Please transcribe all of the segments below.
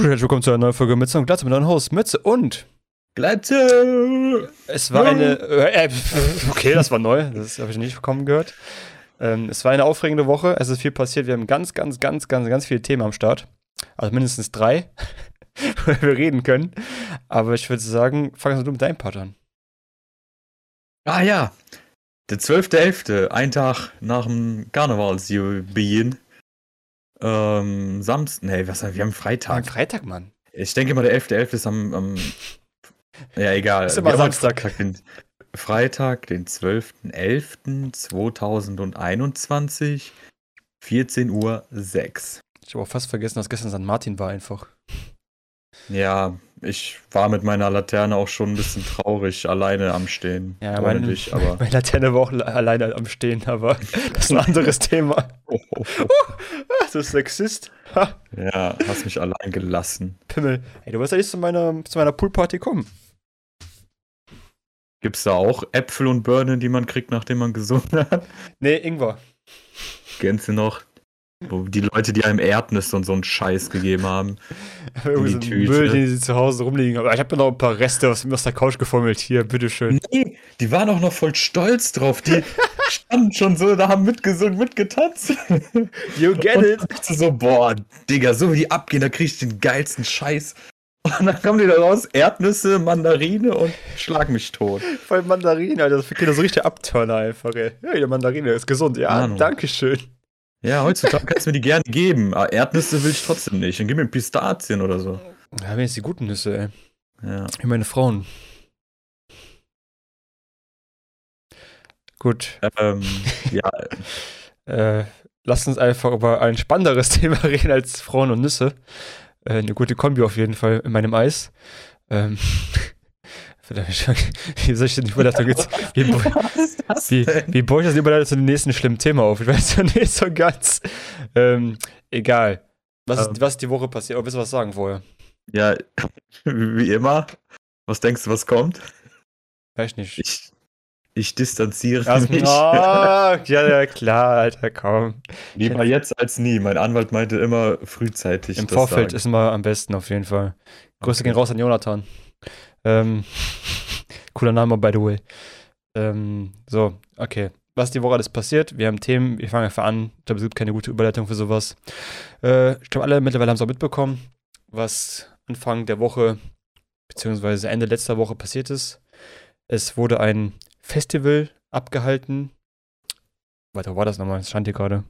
Herzlich willkommen zu einer neuen Folge Mütze und Glatze mit eurem Host Mütze und Glatze! es war eine. Äh, äh, okay, das war neu, das habe ich nicht bekommen gehört. Ähm, es war eine aufregende Woche, es ist viel passiert, wir haben ganz, ganz, ganz, ganz, ganz viele Themen am Start. Also mindestens drei, worüber wir reden können. Aber ich würde sagen, fang du mit deinem Part an. Ah ja, der 12.11., ein Tag nach dem Karnevalsjubiläum. Ähm, Samstag, nee, was, wir haben Freitag. Am Freitag, Mann. Ich denke mal, der 11.11. ist am, am, ja egal. Ist immer Samstag. Freitag, den, Freitag, den 12.11.2021, 14 Uhr 6. Ich habe auch fast vergessen, dass gestern St. Martin war einfach. Ja, ich war mit meiner Laterne auch schon ein bisschen traurig, alleine am Stehen. Ja, Ohne meine, dich, aber. meine Laterne war auch le- alleine am Stehen, aber das ist ein anderes Thema. Oh, oh, oh. Das ist Sexist. Ha, Ja, hast mich allein gelassen. Pimmel. Ey, du wirst ja nicht zu meiner, zu meiner Poolparty kommen. Gibt's da auch Äpfel und Birnen, die man kriegt, nachdem man gesungen hat? Nee, Ingwer. Kennst du noch? Wo die Leute, die einem Erdnüsse und so einen Scheiß gegeben haben. Irgendwie so Tüte. Müll, den sie zu Hause rumliegen. Aber ich habe mir noch ein paar Reste aus, aus der Couch gefummelt. Hier, bitteschön. Nee, die waren auch noch voll stolz drauf. Die standen schon so, da haben mitgesungen, mitgetanzt. You get und it. ich dachte so, boah, Digga, so wie die abgehen, da krieg ich den geilsten Scheiß. Und dann kommen die da raus, Erdnüsse, Mandarine und schlag mich tot. Voll Mandarine, Alter. Das für Kinder so richtig Abturner einfach, ey. Ja, die Mandarine ist gesund. Ja, Ahnung. danke schön. Ja, heutzutage kannst du mir die gerne geben. Aber Erdnüsse will ich trotzdem nicht. Dann gib mir Pistazien oder so. Ja, wenigstens die guten Nüsse, ey. Ja. Wie meine Frauen. Gut. Ähm, ja, Äh, lasst uns einfach über ein spannenderes Thema reden als Frauen und Nüsse. Äh, eine gute Kombi auf jeden Fall in meinem Eis. Ähm, wie soll ich denn die Überleitung jetzt? Wie, ist wie, wie baue ich das Überleitung zu dem nächsten schlimmen Thema auf? Ich weiß ja nicht so ganz. Ähm, egal. Was ist, Ähm. was ist die Woche passiert? Oh, willst du was sagen vorher? Ja, wie immer. Was denkst du, was kommt? Weiß nicht. Ich, ich distanziere Also, mich. oh, ja, ja, klar, Alter, komm. Lieber jetzt als nie. Mein Anwalt meinte immer frühzeitig. Im das Vorfeld sagen. ist immer am besten auf jeden Fall. Grüße Okay. gehen raus an Jonathan. Ähm, cooler Name, by the way. Ähm, so, okay. Was die Woche alles passiert? Wir haben Themen, wir fangen einfach an. Ich glaube, es gibt keine gute Überleitung für sowas. Äh, ich glaube, alle mittlerweile haben es auch mitbekommen, was Anfang der Woche, beziehungsweise Ende letzter Woche passiert ist. Es wurde ein Festival abgehalten. Warte, wo war das nochmal? Das stand hier gerade.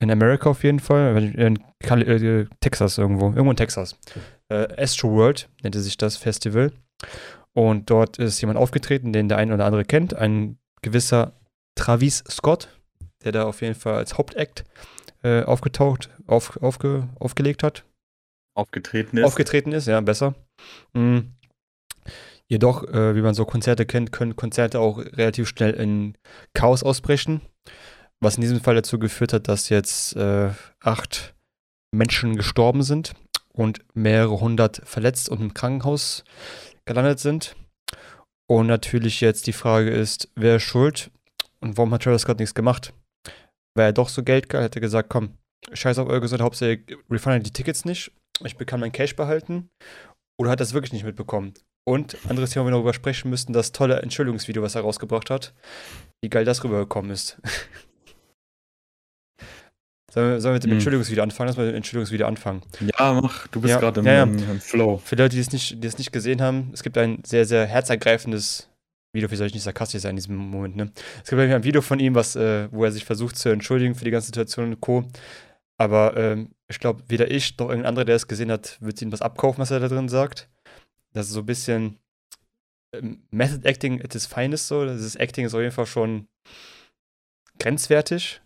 In Amerika auf jeden Fall. In Kali äh, Texas irgendwo. Irgendwo in Texas. Äh, Astro World nannte sich das Festival. Und dort ist jemand aufgetreten, den der ein oder andere kennt. Ein gewisser Travis Scott, der da auf jeden Fall als Hauptact äh, aufgetaucht, auf, aufge, aufgelegt hat aufgetreten ist. aufgetreten ist, ja, besser. Mhm. Jedoch, äh, wie man so Konzerte kennt, können Konzerte auch relativ schnell in Chaos ausbrechen. Was in diesem Fall dazu geführt hat, dass jetzt äh, acht Menschen gestorben sind und mehrere hundert verletzt und im Krankenhaus gelandet sind. Und natürlich jetzt die Frage ist, wer ist schuld und warum hat Travis Scott nichts gemacht? Weil er doch so Geld geil hätte gesagt, komm, scheiß auf eure Gesundheit, Hauptsache refundet die Tickets nicht ich kann mein Cash behalten oder hat das wirklich nicht mitbekommen. Und anderes Thema, wo wir darüber sprechen müssten, das tolle Entschuldigungsvideo, was er rausgebracht hat, wie geil das rübergekommen ist. sollen, wir, sollen wir mit dem Hm. Entschuldigungsvideo anfangen? Lass mal mit dem Entschuldigungsvideo anfangen. Ja, mach. Du bist Ja, gerade im, ja, ja. im, Flow. Für Leute, die es, nicht, die es nicht gesehen haben, es gibt ein sehr, sehr herzergreifendes Video, wie soll ich nicht sarkastisch sein in diesem Moment, ne? Es gibt ein Video von ihm, was, äh, wo er sich versucht zu entschuldigen für die ganze Situation und Co. Aber ähm, ich glaube, weder ich noch irgendein anderer, der es gesehen hat, wird ihm was abkaufen, was er da drin sagt. Das ist so ein bisschen ähm, Method Acting at its finest so. Dieses Acting ist auf jeden Fall schon grenzwertig.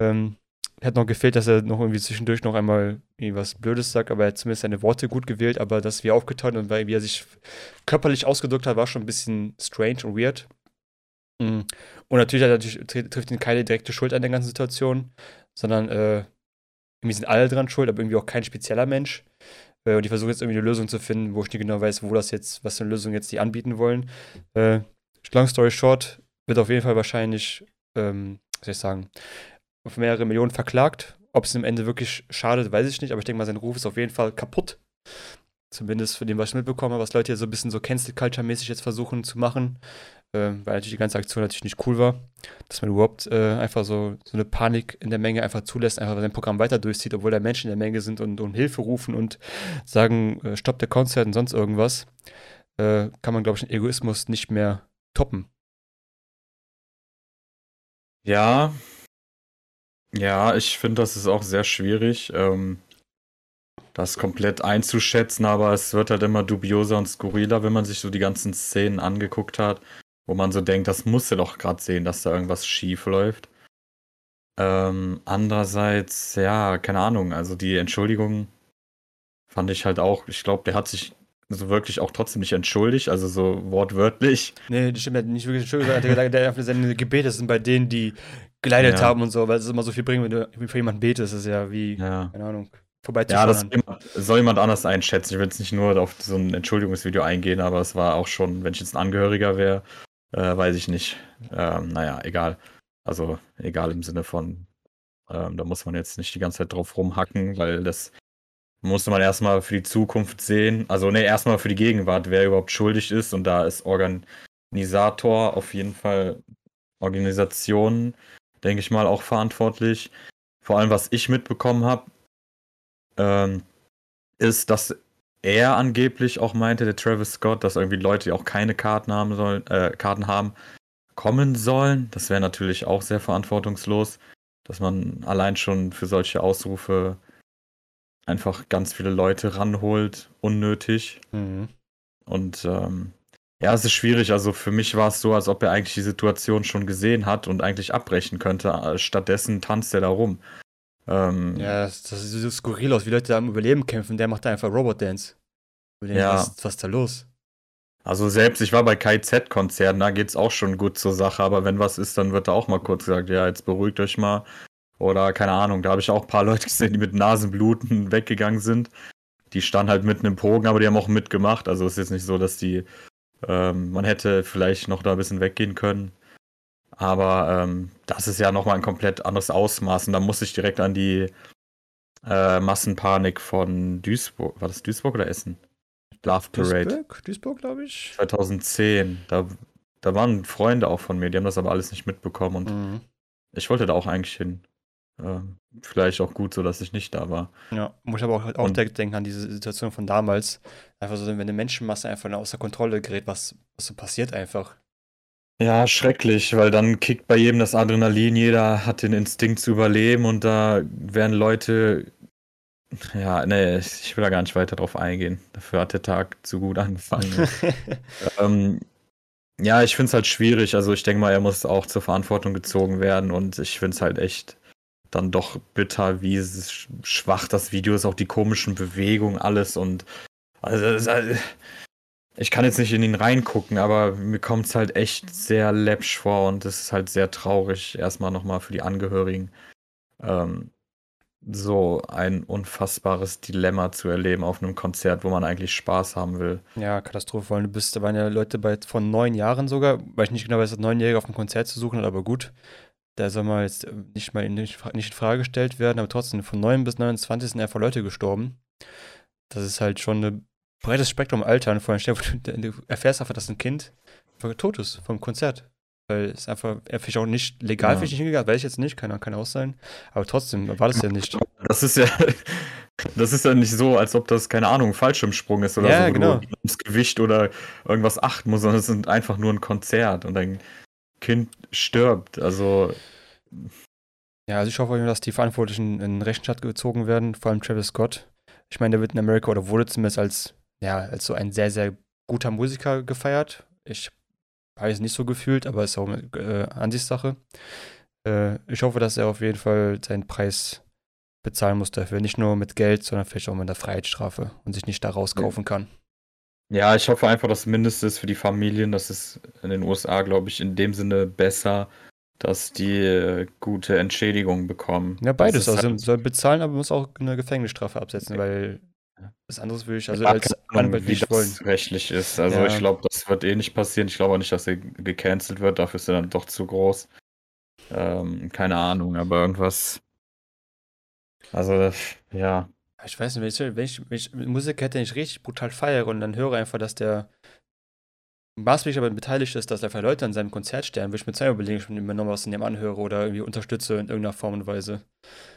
Ähm, hat noch gefehlt, dass er noch irgendwie zwischendurch noch einmal irgendwie was Blödes sagt, aber er hat zumindest seine Worte gut gewählt, aber das, wie er aufgetaucht und wie er sich körperlich ausgedrückt hat, war schon ein bisschen strange und weird. Mm. Und natürlich, er natürlich tr- trifft ihn keine direkte Schuld an der ganzen Situation, sondern äh, irgendwie sind alle dran schuld, aber irgendwie auch kein spezieller Mensch. Äh, und ich versuche jetzt irgendwie eine Lösung zu finden, wo ich nicht genau weiß, wo das jetzt, was für eine Lösung jetzt die anbieten wollen. Äh, long story short, wird auf jeden Fall wahrscheinlich, ähm, was soll ich sagen, auf mehrere Millionen verklagt Ob es im Ende wirklich schadet, weiß ich nicht, aber ich denke mal, sein Ruf ist auf jeden Fall kaputt. Zumindest von dem, was ich mitbekomme, was Leute hier so ein bisschen so Cancel-Culture-mäßig jetzt versuchen zu machen. Äh, weil natürlich die ganze Aktion natürlich nicht cool war. Dass man überhaupt äh, einfach so, so eine Panik in der Menge einfach zulässt, einfach sein Programm weiter durchzieht, obwohl da Menschen in der Menge sind und um Hilfe rufen und sagen, äh, stopp der Konzert und sonst irgendwas. Äh, kann man, glaube ich, den Egoismus nicht mehr toppen. Ja. Ja, ich finde, das ist auch sehr schwierig. Ähm, das komplett einzuschätzen, aber es wird halt immer dubioser und skurriler, wenn man sich so die ganzen Szenen angeguckt hat, wo man so denkt, das musst du doch gerade sehen, dass da irgendwas schief läuft. Ähm, andererseits, ja, keine Ahnung, also die Entschuldigung fand ich halt auch, ich glaube, der hat sich so wirklich auch trotzdem nicht entschuldigt, also so wortwörtlich. Nee, das stimmt, er hat nicht wirklich entschuldigt, der, der, der, seine Gebete sind bei denen, die geleitet ja. haben und so, weil es immer so viel bringt, wenn du für jemanden betest, ist ja wie, ja. keine Ahnung ja, das soll jemand, anders einschätzen. Ich will jetzt nicht nur auf so ein Entschuldigungsvideo eingehen, aber es war auch schon, wenn ich jetzt ein Angehöriger wäre, äh, weiß ich nicht. Ähm, naja, egal. Also egal im Sinne von, ähm, da muss man jetzt nicht die ganze Zeit drauf rumhacken, weil das musste man erstmal für die Zukunft sehen. Also ne, erstmal für die Gegenwart, wer überhaupt schuldig ist. Und da ist Organisator auf jeden Fall Organisation, denke ich mal, auch verantwortlich. Vor allem, was ich mitbekommen habe, ähm, ist, dass er angeblich auch meinte, der Travis Scott, dass irgendwie Leute, die auch keine Karten haben sollen, äh, Karten haben, kommen sollen. Das wäre natürlich auch sehr verantwortungslos, dass man allein schon für solche Ausrufe einfach ganz viele Leute ranholt, unnötig. Mhm. Und ähm, ja, es ist schwierig. Also für mich war es so, als ob er eigentlich die Situation schon gesehen hat und eigentlich abbrechen könnte. Stattdessen tanzt er da rum. Ähm, ja, das, das sieht so skurril aus, wie Leute da am Überleben kämpfen. Der macht da einfach Robot-Dance. Ja. Was, was ist da los? Also selbst, ich war bei KZ-Konzerten, da geht's auch schon gut zur Sache, aber wenn was ist, dann wird da auch mal kurz gesagt, ja, jetzt beruhigt euch mal. Oder keine Ahnung, da habe ich auch ein paar Leute gesehen, die mit Nasenbluten weggegangen sind. Die standen halt mitten im Pogen, aber die haben auch mitgemacht. Also es ist jetzt nicht so, dass die, ähm, man hätte vielleicht noch da ein bisschen weggehen können. Aber ähm, das ist ja nochmal ein komplett anderes Ausmaß. Und da muss ich direkt an die äh, Massenpanik von Duisburg, war das Duisburg oder Essen? Love Parade. Duisburg, Duisburg glaube ich. 2010. Da, da waren Freunde auch von mir, die haben das aber alles nicht mitbekommen. Und mhm. ich wollte da auch eigentlich hin. Äh, vielleicht auch gut so, dass ich nicht da war. Ja, muss ich aber auch, auch direkt denken an diese Situation von damals. Einfach so, wenn eine Menschenmasse einfach außer Kontrolle gerät, was, was so passiert einfach. Ja, schrecklich, weil dann kickt bei jedem das Adrenalin, jeder hat den Instinkt zu überleben und da werden Leute. Ja, nee, ich will da gar nicht weiter drauf eingehen. Dafür hat der Tag zu gut angefangen. ähm, ja, ich finde es halt schwierig. Also ich denke mal, er muss auch zur Verantwortung gezogen werden und ich finde es halt echt dann doch bitter, wie schwach das Video ist, auch die komischen Bewegungen, alles und also, also ich kann jetzt nicht in ihn reingucken, aber mir kommt es halt echt sehr läppsch vor und es ist halt sehr traurig, erstmal nochmal für die Angehörigen, ähm, so ein unfassbares Dilemma zu erleben auf einem Konzert, wo man eigentlich Spaß haben will. Ja, Katastrophe, weil du bist, da waren ja Leute bei, von neun Jahren sogar, weil ich nicht genau weiß, Neunjährige auf einem Konzert zu suchen hat, aber gut. Da soll man jetzt nicht mal in, nicht, in Frage gestellt werden, aber trotzdem, von 9 bis 29 sind einfach Leute gestorben. Das ist halt schon eine breites Spektrum Alter und vor allem, du erfährst einfach, dass ein Kind tot ist vom Konzert. Weil es einfach, er vielleicht auch nicht legal ja. nicht hingegangen, weiß ich jetzt nicht, kann, kann auch sein. Aber trotzdem war das ja nicht. Das ist ja, das ist ja nicht so, als ob das, keine Ahnung, ein Fallschirmsprung ist oder ja, so, genau. du ums Gewicht oder irgendwas achten musst, sondern es ist einfach nur ein Konzert und ein Kind stirbt. Also. Ja, also ich hoffe, dass die Verantwortlichen in Rechenschaft gezogen werden, vor allem Travis Scott. Ich meine, der wird in Amerika oder wurde zumindest als ja, als so ein sehr, sehr guter Musiker gefeiert. Ich habe es nicht so gefühlt, aber es ist auch eine äh, Ansichtssache. Äh, ich hoffe, dass er auf jeden Fall seinen Preis bezahlen muss dafür. Nicht nur mit Geld, sondern vielleicht auch mit einer Freiheitsstrafe und sich nicht da rauskaufen kann. Ja, ich hoffe einfach, das Mindeste ist für die Familien. Das ist in den USA, glaube ich, in dem Sinne besser, dass die äh, gute Entschädigung bekommen. Ja, beides. Also halt soll bezahlen, aber muss auch eine Gefängnisstrafe absetzen, weil was anderes würde ich also als Anwalt nicht wollen. rechtlich ist. Also ja. ich glaube, das wird eh nicht passieren. Ich glaube auch nicht, dass er gecancelt wird. Dafür ist er dann doch zu groß. Ähm, keine Ahnung, aber irgendwas. Also, ja. Ich weiß nicht, wenn ich, wenn ich, wenn ich Musik hätte, den ich richtig brutal feiere und dann höre einfach, dass der maßgeblich aber beteiligt ist, dass einfach Leute an seinem Konzert sterben, würde ich mir zwei überlegen, schon immer noch was in dem anhöre oder irgendwie unterstütze in irgendeiner Form und Weise.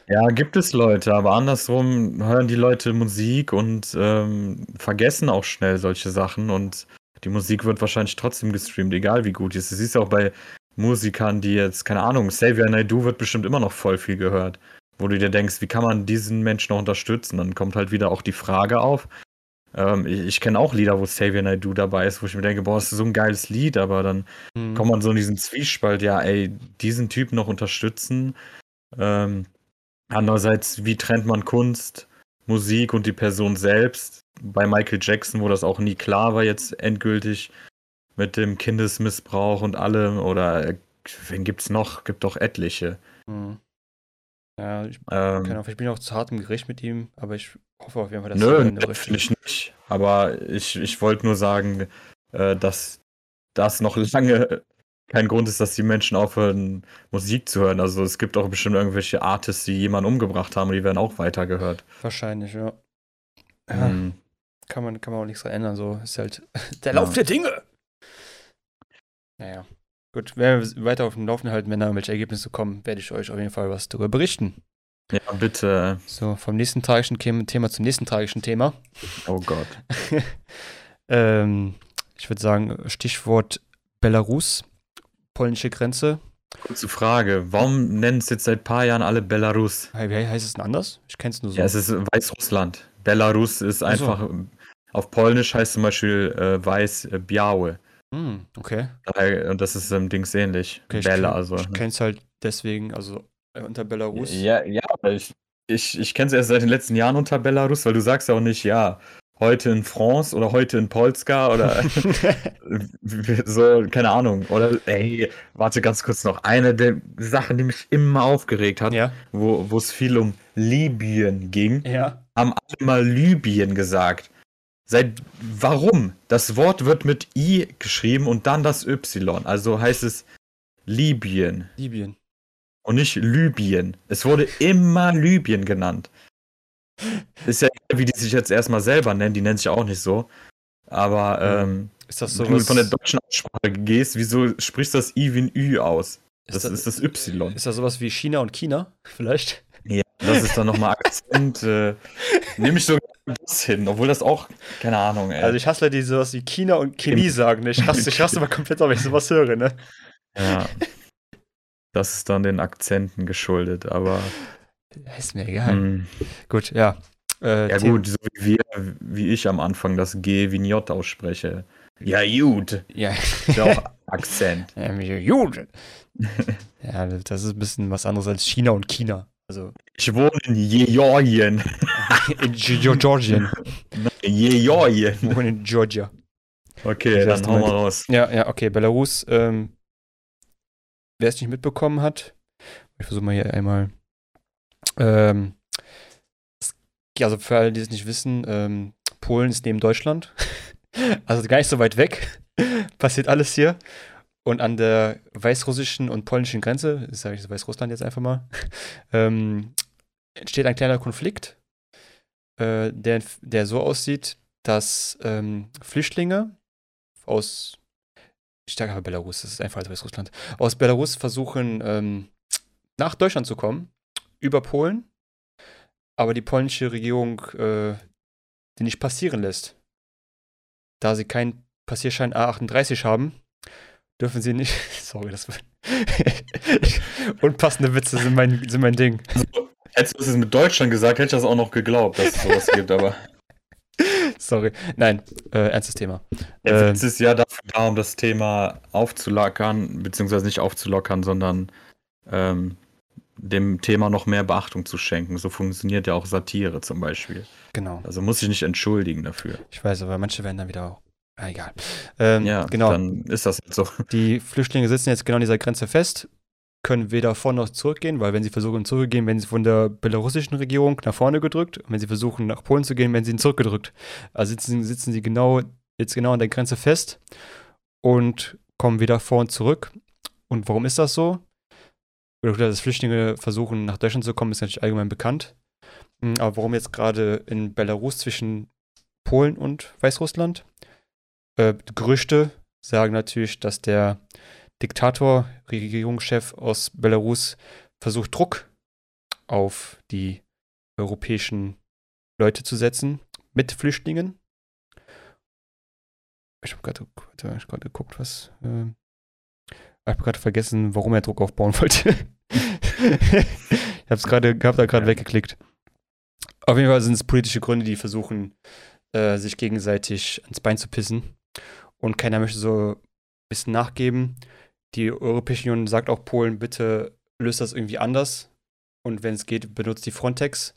Ja, gibt es Leute, aber andersrum hören die Leute Musik und ähm, vergessen auch schnell solche Sachen und die Musik wird wahrscheinlich trotzdem gestreamt, egal wie gut die ist. Du siehst auch bei Musikern, die jetzt, keine Ahnung, Xavier Naidoo wird bestimmt immer noch voll viel gehört. Wo du dir denkst, wie kann man diesen Menschen noch unterstützen? Dann kommt halt wieder auch die Frage auf. Ähm, ich, ich kenne auch Lieder, wo Xavier Naidoo dabei ist, wo ich mir denke, boah, das ist so ein geiles Lied, aber dann mhm. kommt man so in diesen Zwiespalt, ja, ey, diesen Typ noch unterstützen. Ähm, andererseits, wie trennt man Kunst, Musik und die Person selbst? Bei Michael Jackson, wo das auch nie klar war, jetzt endgültig mit dem Kindesmissbrauch und allem oder äh, wen gibt's noch? Gibt doch etliche. Mhm. Ja, ich, ähm, kann auch, ich bin auch zu hart im Gericht mit ihm, aber ich hoffe auf jeden Fall, dass nö, er natürlich nicht. Aber ich, ich wollte nur sagen, äh, dass das noch lange kein Grund ist, dass die Menschen aufhören, Musik zu hören. Also es gibt auch bestimmt irgendwelche Artists, die jemanden umgebracht haben und die werden auch weitergehört. Wahrscheinlich, ja. ja mhm. kann, man, kann man auch nichts dran ändern. So ist halt der Lauf ja. der Dinge. Naja. Gut, wenn wir weiter auf dem Laufenden halten, wenn da irgendwelche Ergebnisse kommen, werde ich euch auf jeden Fall was darüber berichten. Ja, bitte. So, vom nächsten tragischen Thema zum nächsten tragischen Thema. Oh Gott. ähm, ich würde sagen, Stichwort Belarus, polnische Grenze. Kurze Frage, warum nennen es jetzt seit ein paar Jahren alle Belarus? Wie heißt es denn anders? Ich kenne es nur so. Ja, es ist Weißrussland. Belarus ist einfach, so. auf Polnisch heißt zum Beispiel äh, Weiß-Białe. Hm, okay. Und das ist im Dings ähnlich. Okay, Bella, also. Ich kenne es halt deswegen, also äh, unter Belarus. Ja, ja, ich, ich, ich kenne es erst seit den letzten Jahren unter Belarus, weil du sagst ja auch nicht, ja, heute in France oder heute in Polska oder so, keine Ahnung. Oder, ey, warte ganz kurz noch. Eine der Sachen, die mich immer aufgeregt hat, ja. wo es viel um Libyen ging, ja. haben alle mal Libyen gesagt. Seit warum? Das Wort wird mit I geschrieben und dann das Y. Also heißt es Libyen. Libyen. Und nicht Libyen. Es wurde immer Libyen genannt. Ist ja wie die sich jetzt erstmal selber nennen, die nennen sich auch nicht so. Aber ähm, ist das so wenn du von der deutschen Aussprache gehst, wieso sprichst du das I wie ein Ü aus? Das ist das, ist das Y. Ist das sowas wie China und China, vielleicht? Das ist dann nochmal Akzent. äh, nehme ich sogar das hin, obwohl das auch, keine Ahnung, ey. Also ich hasse Leute, die sowas wie China und Chemie sagen. Ne? Ich hasse, ich hasse mal komplett, wenn ich sowas höre, ne? Ja. Das ist dann den Akzenten geschuldet, aber. Ist mir egal. Hm. Gut, ja. Äh, ja, gut, so wie wir, wie ich am Anfang das G wie J ausspreche. Ja, gut. Ja. Ist ja auch Akzent. Ja, gut. ja, das ist ein bisschen was anderes als China und China. Also. Ich wohne in Georgien. in Georgien. Georgien. Ich wohne in Georgia. Okay, das dann hauen wir raus. Ja, ja, okay. Belarus, ähm, wer es nicht mitbekommen hat, ich versuche mal hier einmal. Ähm, also für alle, die es nicht wissen, ähm, Polen ist neben Deutschland. also gar nicht so weit weg. Passiert alles hier. Und an der weißrussischen und polnischen Grenze, das sage ich Weißrussland jetzt einfach mal, ähm, entsteht ein kleiner Konflikt, äh, der, der so aussieht, dass ähm, Flüchtlinge aus, ich sage aber Belarus, das ist einfach als Weißrussland, aus Belarus versuchen, ähm, nach Deutschland zu kommen, über Polen, aber die polnische Regierung äh, die nicht passieren lässt. Da sie keinen Passierschein A38 haben, dürfen sie nicht. Sorry, das. Unpassende Witze sind mein, sind mein Ding. Also, hättest du es mit Deutschland gesagt, hätte ich das auch noch geglaubt, dass es sowas gibt, aber. Sorry. Nein, äh, ernstes Thema. Der Witz äh, ist ja dafür da, um das Thema aufzulockern, beziehungsweise nicht aufzulockern, sondern ähm, dem Thema noch mehr Beachtung zu schenken. So funktioniert ja auch Satire zum Beispiel. Genau. Also muss ich nicht entschuldigen dafür. Ich weiß, aber manche werden dann wieder auch egal. Ähm, ja, genau. Dann ist das jetzt so. Die Flüchtlinge sitzen jetzt genau an dieser Grenze fest, können weder vor noch zurückgehen, weil wenn sie versuchen zurückzugehen, werden sie von der belarussischen Regierung nach vorne gedrückt. Und wenn sie versuchen nach Polen zu gehen, werden sie zurückgedrückt. Also sitzen, sitzen sie genau jetzt genau an der Grenze fest und kommen wieder vor und zurück. Und warum ist das so? Dass Flüchtlinge versuchen, nach Deutschland zu kommen, ist natürlich allgemein bekannt. Hm, aber warum jetzt gerade in Belarus zwischen Polen und Weißrussland? Äh, Gerüchte sagen natürlich, dass der Diktator, Regierungschef aus Belarus versucht, Druck auf die europäischen Leute zu setzen mit Flüchtlingen. Ich habe gerade hab geguckt, was. Äh, ich habe gerade vergessen, warum er Druck aufbauen wollte. ich habe es gerade, hab da gerade weggeklickt. Auf jeden Fall sind es politische Gründe, die versuchen, äh, sich gegenseitig ans Bein zu pissen. Und keiner möchte so ein bisschen nachgeben. Die Europäische Union sagt auch Polen, bitte löst das irgendwie anders. Und wenn es geht, benutzt die Frontex.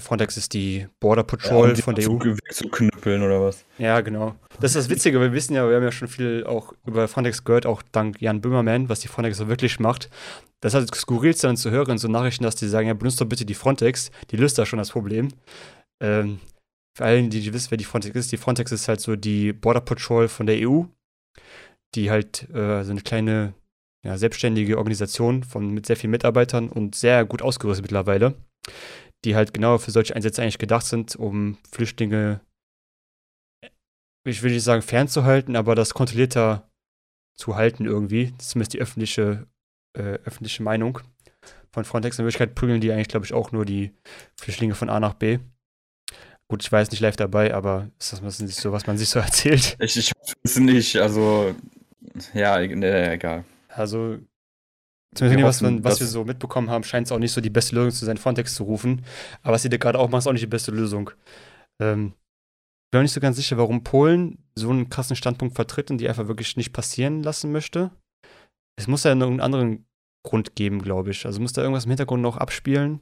Frontex ist die Border Patrol ja, um von der EU. Zu knüppeln oder was? Ja, genau. Das ist das Witzige, wir wissen ja, wir haben ja schon viel auch über Frontex gehört, auch dank Jan Böhmermann, was die Frontex so wirklich macht. Das hat skurril dann zu hören, so Nachrichten, dass die sagen, ja, benutzt doch bitte die Frontex, die löst da schon das Problem. Ähm, für allen, die, die wissen, wer die Frontex ist, die Frontex ist halt so die Border Patrol von der EU, die halt äh, so eine kleine, ja, selbstständige Organisation von, mit sehr vielen Mitarbeitern und sehr gut ausgerüstet mittlerweile die halt genau für solche Einsätze eigentlich gedacht sind, um Flüchtlinge, ich will nicht sagen fernzuhalten, aber das kontrollierter zu halten irgendwie. Zumindest die öffentliche, äh, öffentliche Meinung von Frontex. In Wirklichkeit prügeln die eigentlich, glaube ich, auch nur die Flüchtlinge von A nach B. Gut, ich jetzt nicht live dabei, aber ist das was, so, was man sich so erzählt? Ich, ich weiß nicht, also ja, ne, egal. Also Zumindest wir was, hoffen, was wir so mitbekommen haben, scheint es auch nicht so die beste Lösung zu sein, Frontex zu rufen. Aber was sie da gerade auch machen, ist auch nicht die beste Lösung. Ähm, ich bin auch nicht so ganz sicher, warum Polen so einen krassen Standpunkt vertritt und die einfach wirklich nicht passieren lassen möchte. Es muss ja einen anderen Grund geben, glaube ich. Also muss da irgendwas im Hintergrund noch abspielen,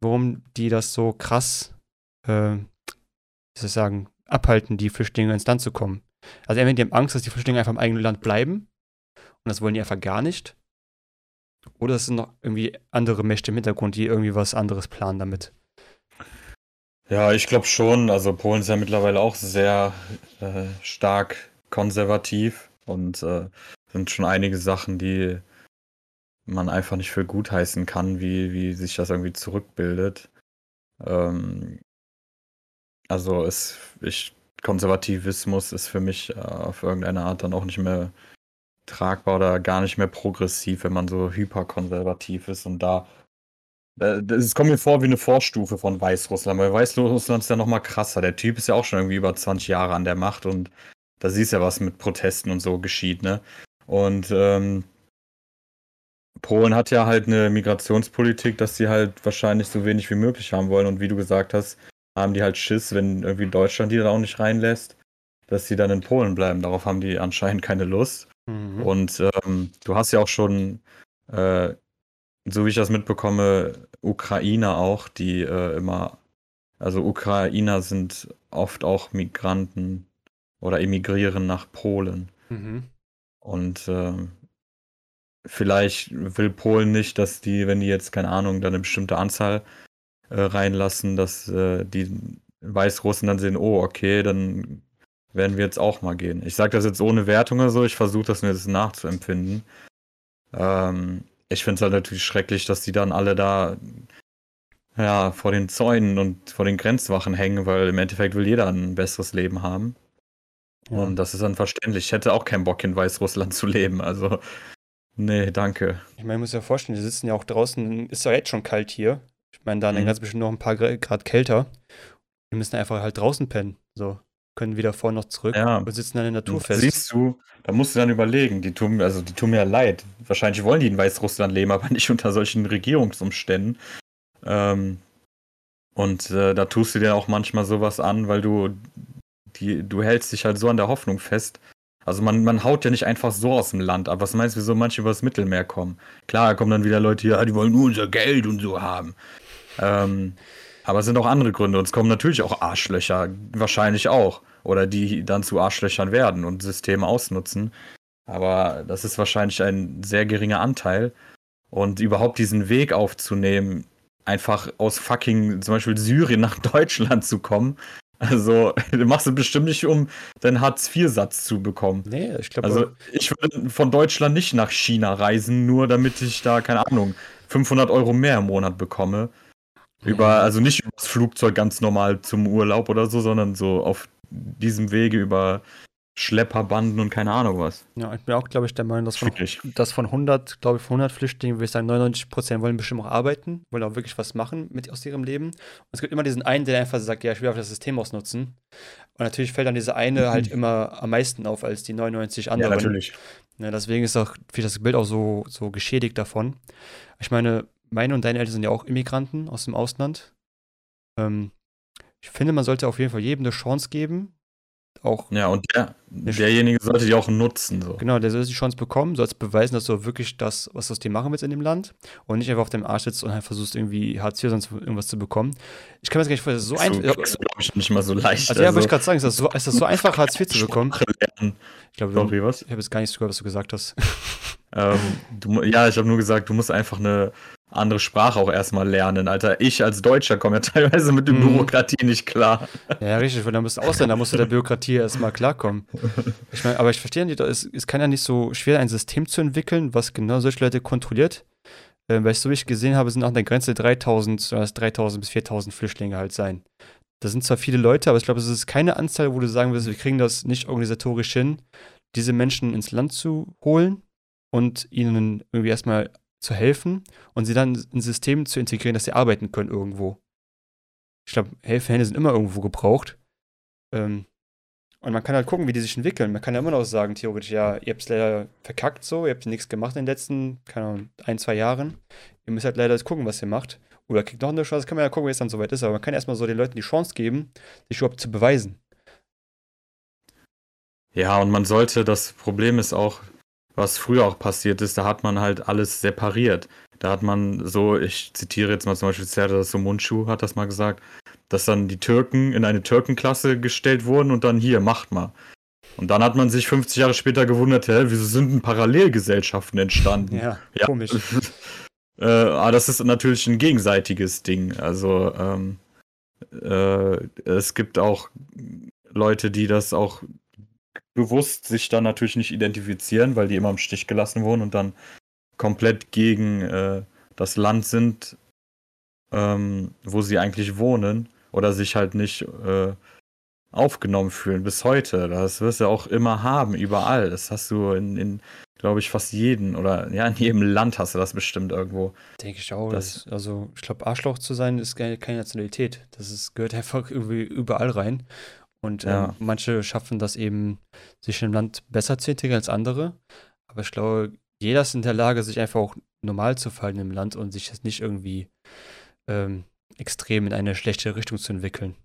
warum die das so krass, äh, wie soll ich sagen, abhalten, die Flüchtlinge ins Land zu kommen. Also entweder die haben Angst, dass die Flüchtlinge einfach im eigenen Land bleiben. Und das wollen die einfach gar nicht. Oder es sind noch irgendwie andere Mächte im Hintergrund, die irgendwie was anderes planen damit? Ja, ich glaube schon. Also Polen ist ja mittlerweile auch sehr äh, stark konservativ und äh, sind schon einige Sachen, die man einfach nicht für gut heißen kann, wie, wie sich das irgendwie zurückbildet. Ähm, also ist, ich, Konservativismus ist für mich äh, auf irgendeine Art dann auch nicht mehr tragbar oder gar nicht mehr progressiv, wenn man so hyperkonservativ ist und da. Es kommt mir vor wie eine Vorstufe von Weißrussland, weil Weißrussland ist ja nochmal krasser. Der Typ ist ja auch schon irgendwie über 20 Jahre an der Macht und da siehst du ja, was mit Protesten und so geschieht, ne? Und ähm, Polen hat ja halt eine Migrationspolitik, dass sie halt wahrscheinlich so wenig wie möglich haben wollen. Und wie du gesagt hast, haben die halt Schiss, wenn irgendwie Deutschland die da auch nicht reinlässt, dass sie dann in Polen bleiben. Darauf haben die anscheinend keine Lust. Mhm. Und ähm, du hast ja auch schon, äh, so wie ich das mitbekomme, Ukrainer auch, die äh, immer, also Ukrainer sind oft auch Migranten oder emigrieren nach Polen. Mhm. Und äh, vielleicht will Polen nicht, dass die, wenn die jetzt, keine Ahnung, dann eine bestimmte Anzahl äh, reinlassen, dass äh, die Weißrussen dann sehen, oh, okay, dann werden wir jetzt auch mal gehen. Ich sage das jetzt ohne Wertung oder so, ich versuche das mir jetzt nachzuempfinden. Ähm, ich finde es halt natürlich schrecklich, dass die dann alle da ja, vor den Zäunen und vor den Grenzwachen hängen, weil im Endeffekt will jeder ein besseres Leben haben. Ja. Und das ist dann verständlich. Ich hätte auch keinen Bock, in Weißrussland zu leben. Also, nee, danke. Ich meine, ich muss ja vorstellen, die sitzen ja auch draußen, ist ja jetzt schon kalt hier. Ich meine, da mhm. ganz bestimmt noch ein paar Grad kälter. Wir müssen einfach halt draußen pennen. So können wieder vor noch zurück ja. und sitzen dann in der Natur fest. Siehst du, da musst du dann überlegen, die tun, also die tun mir leid. Wahrscheinlich wollen die in Weißrussland leben, aber nicht unter solchen Regierungsumständen. Ähm, und äh, da tust du dir auch manchmal sowas an, weil du, die, du hältst dich halt so an der Hoffnung fest. Also man, man haut ja nicht einfach so aus dem Land ab. Was meinst du, wieso manche übers Mittelmeer kommen? Klar, da kommen dann wieder Leute hier, die wollen nur unser Geld und so haben. Ähm, aber es sind auch andere Gründe. Und es kommen natürlich auch Arschlöcher, wahrscheinlich auch. Oder die dann zu Arschlöchern werden und Systeme ausnutzen. Aber das ist wahrscheinlich ein sehr geringer Anteil. Und überhaupt diesen Weg aufzunehmen, einfach aus fucking zum Beispiel Syrien nach Deutschland zu kommen. Also, du machst es bestimmt nicht, um deinen Hartz-IV-Satz zu bekommen. Nee, ich glaube. Also, ich würde von Deutschland nicht nach China reisen, nur damit ich da, keine Ahnung, 500 Euro mehr im Monat bekomme. Über, also nicht über das Flugzeug ganz normal zum Urlaub oder so, sondern so auf diesem Wege über Schlepperbanden und keine Ahnung was. Ja, ich bin auch, glaube ich, der Meinung, dass von, dass von 100, glaube ich, von 100 Flüchtlingen, würde ich sagen, 99 Prozent wollen bestimmt auch arbeiten, wollen auch wirklich was machen mit aus ihrem Leben. Und es gibt immer diesen einen, der einfach sagt, ja, ich will auf das System ausnutzen. Und natürlich fällt dann diese eine mhm. halt immer am meisten auf als die 99 anderen. Ja, natürlich. Ja, deswegen ist auch wie das Bild auch so, so geschädigt davon. Ich meine, meine und deine Eltern sind ja auch Immigranten aus dem Ausland. Ähm, ich finde, man sollte auf jeden Fall jedem eine Chance geben. Auch ja, und der, derjenige sollte die auch nutzen. So. Genau, der soll die Chance bekommen, soll beweisen, dass du wirklich das, was du aus dem machen willst in dem Land und nicht einfach auf dem Arsch sitzt und halt versuchst, irgendwie Hartz IV sonst irgendwas zu bekommen. Ich kann mir das gar nicht vorstellen, das ist so einfach. Das ist, glaube ich, nicht mal so leicht. Also, ja, wollte ich gerade sagen, ist das, so, ist das so einfach, Hartz IV zu bekommen? Ich glaube? Ich habe jetzt gar nicht gehört, was du gesagt hast. ähm, du, ja, ich habe nur gesagt, du musst einfach eine andere Sprache auch erstmal lernen, Alter. Ich als Deutscher komme ja teilweise mit der mhm. Bürokratie nicht klar. Ja, richtig, weil dann bist du Ausländer, musst du der Bürokratie erstmal klarkommen. Ich meine, aber ich verstehe nicht, es, es kann ja nicht so schwer, ein System zu entwickeln, was genau solche Leute kontrolliert. Äh, weil ich so wie ich gesehen habe, sind an der Grenze 3000, 3000 bis 4000 Flüchtlinge halt sein. Das sind zwar viele Leute, aber ich glaube, es ist keine Anzahl, wo du sagen wirst, wir kriegen das nicht organisatorisch hin, diese Menschen ins Land zu holen und ihnen irgendwie erstmal zu helfen und sie dann in System zu integrieren, dass sie arbeiten können irgendwo. Ich glaube, Helferhände sind immer irgendwo gebraucht. Ähm, und man kann halt gucken, wie die sich entwickeln. Man kann ja immer noch sagen, theoretisch, ja, ihr habt es leider verkackt so, ihr habt nichts gemacht in den letzten, keine Ahnung, ein, zwei Jahren. Ihr müsst halt leider jetzt gucken, was ihr macht. Oder kriegt noch eine Chance, kann man ja gucken, wie es dann soweit ist. Aber man kann erstmal so den Leuten die Chance geben, sich überhaupt zu beweisen. Ja, und man sollte, das Problem ist auch, was früher auch passiert ist, da hat man halt alles separiert. Da hat man so, ich zitiere jetzt mal zum Beispiel Serdar Mundschuh hat das mal gesagt, dass dann die Türken in eine Türkenklasse gestellt wurden und dann hier, macht mal. Und dann hat man sich 50 Jahre später gewundert, hä, wieso sind denn Parallelgesellschaften entstanden? Ja, ja. komisch. äh, aber das ist natürlich ein gegenseitiges Ding. Also ähm, äh, es gibt auch Leute, die das auch bewusst sich dann natürlich nicht identifizieren, weil die immer im Stich gelassen wurden und dann komplett gegen äh, das Land sind, ähm, wo sie eigentlich wohnen oder sich halt nicht äh, aufgenommen fühlen bis heute. Das wirst du auch immer haben, überall. Das hast du in, in glaube ich, fast jeden oder ja, in jedem Land hast du das bestimmt irgendwo. Denke ich auch. Das, also, ich glaube, Arschloch zu sein ist keine, keine Nationalität. Das ist, gehört einfach irgendwie überall rein. Und ja. ähm, manche schaffen das eben, sich im Land besser zu integrieren als andere. Aber ich glaube, jeder ist in der Lage, sich einfach auch normal zu fallen im Land und sich jetzt nicht irgendwie ähm, extrem in eine schlechte Richtung zu entwickeln.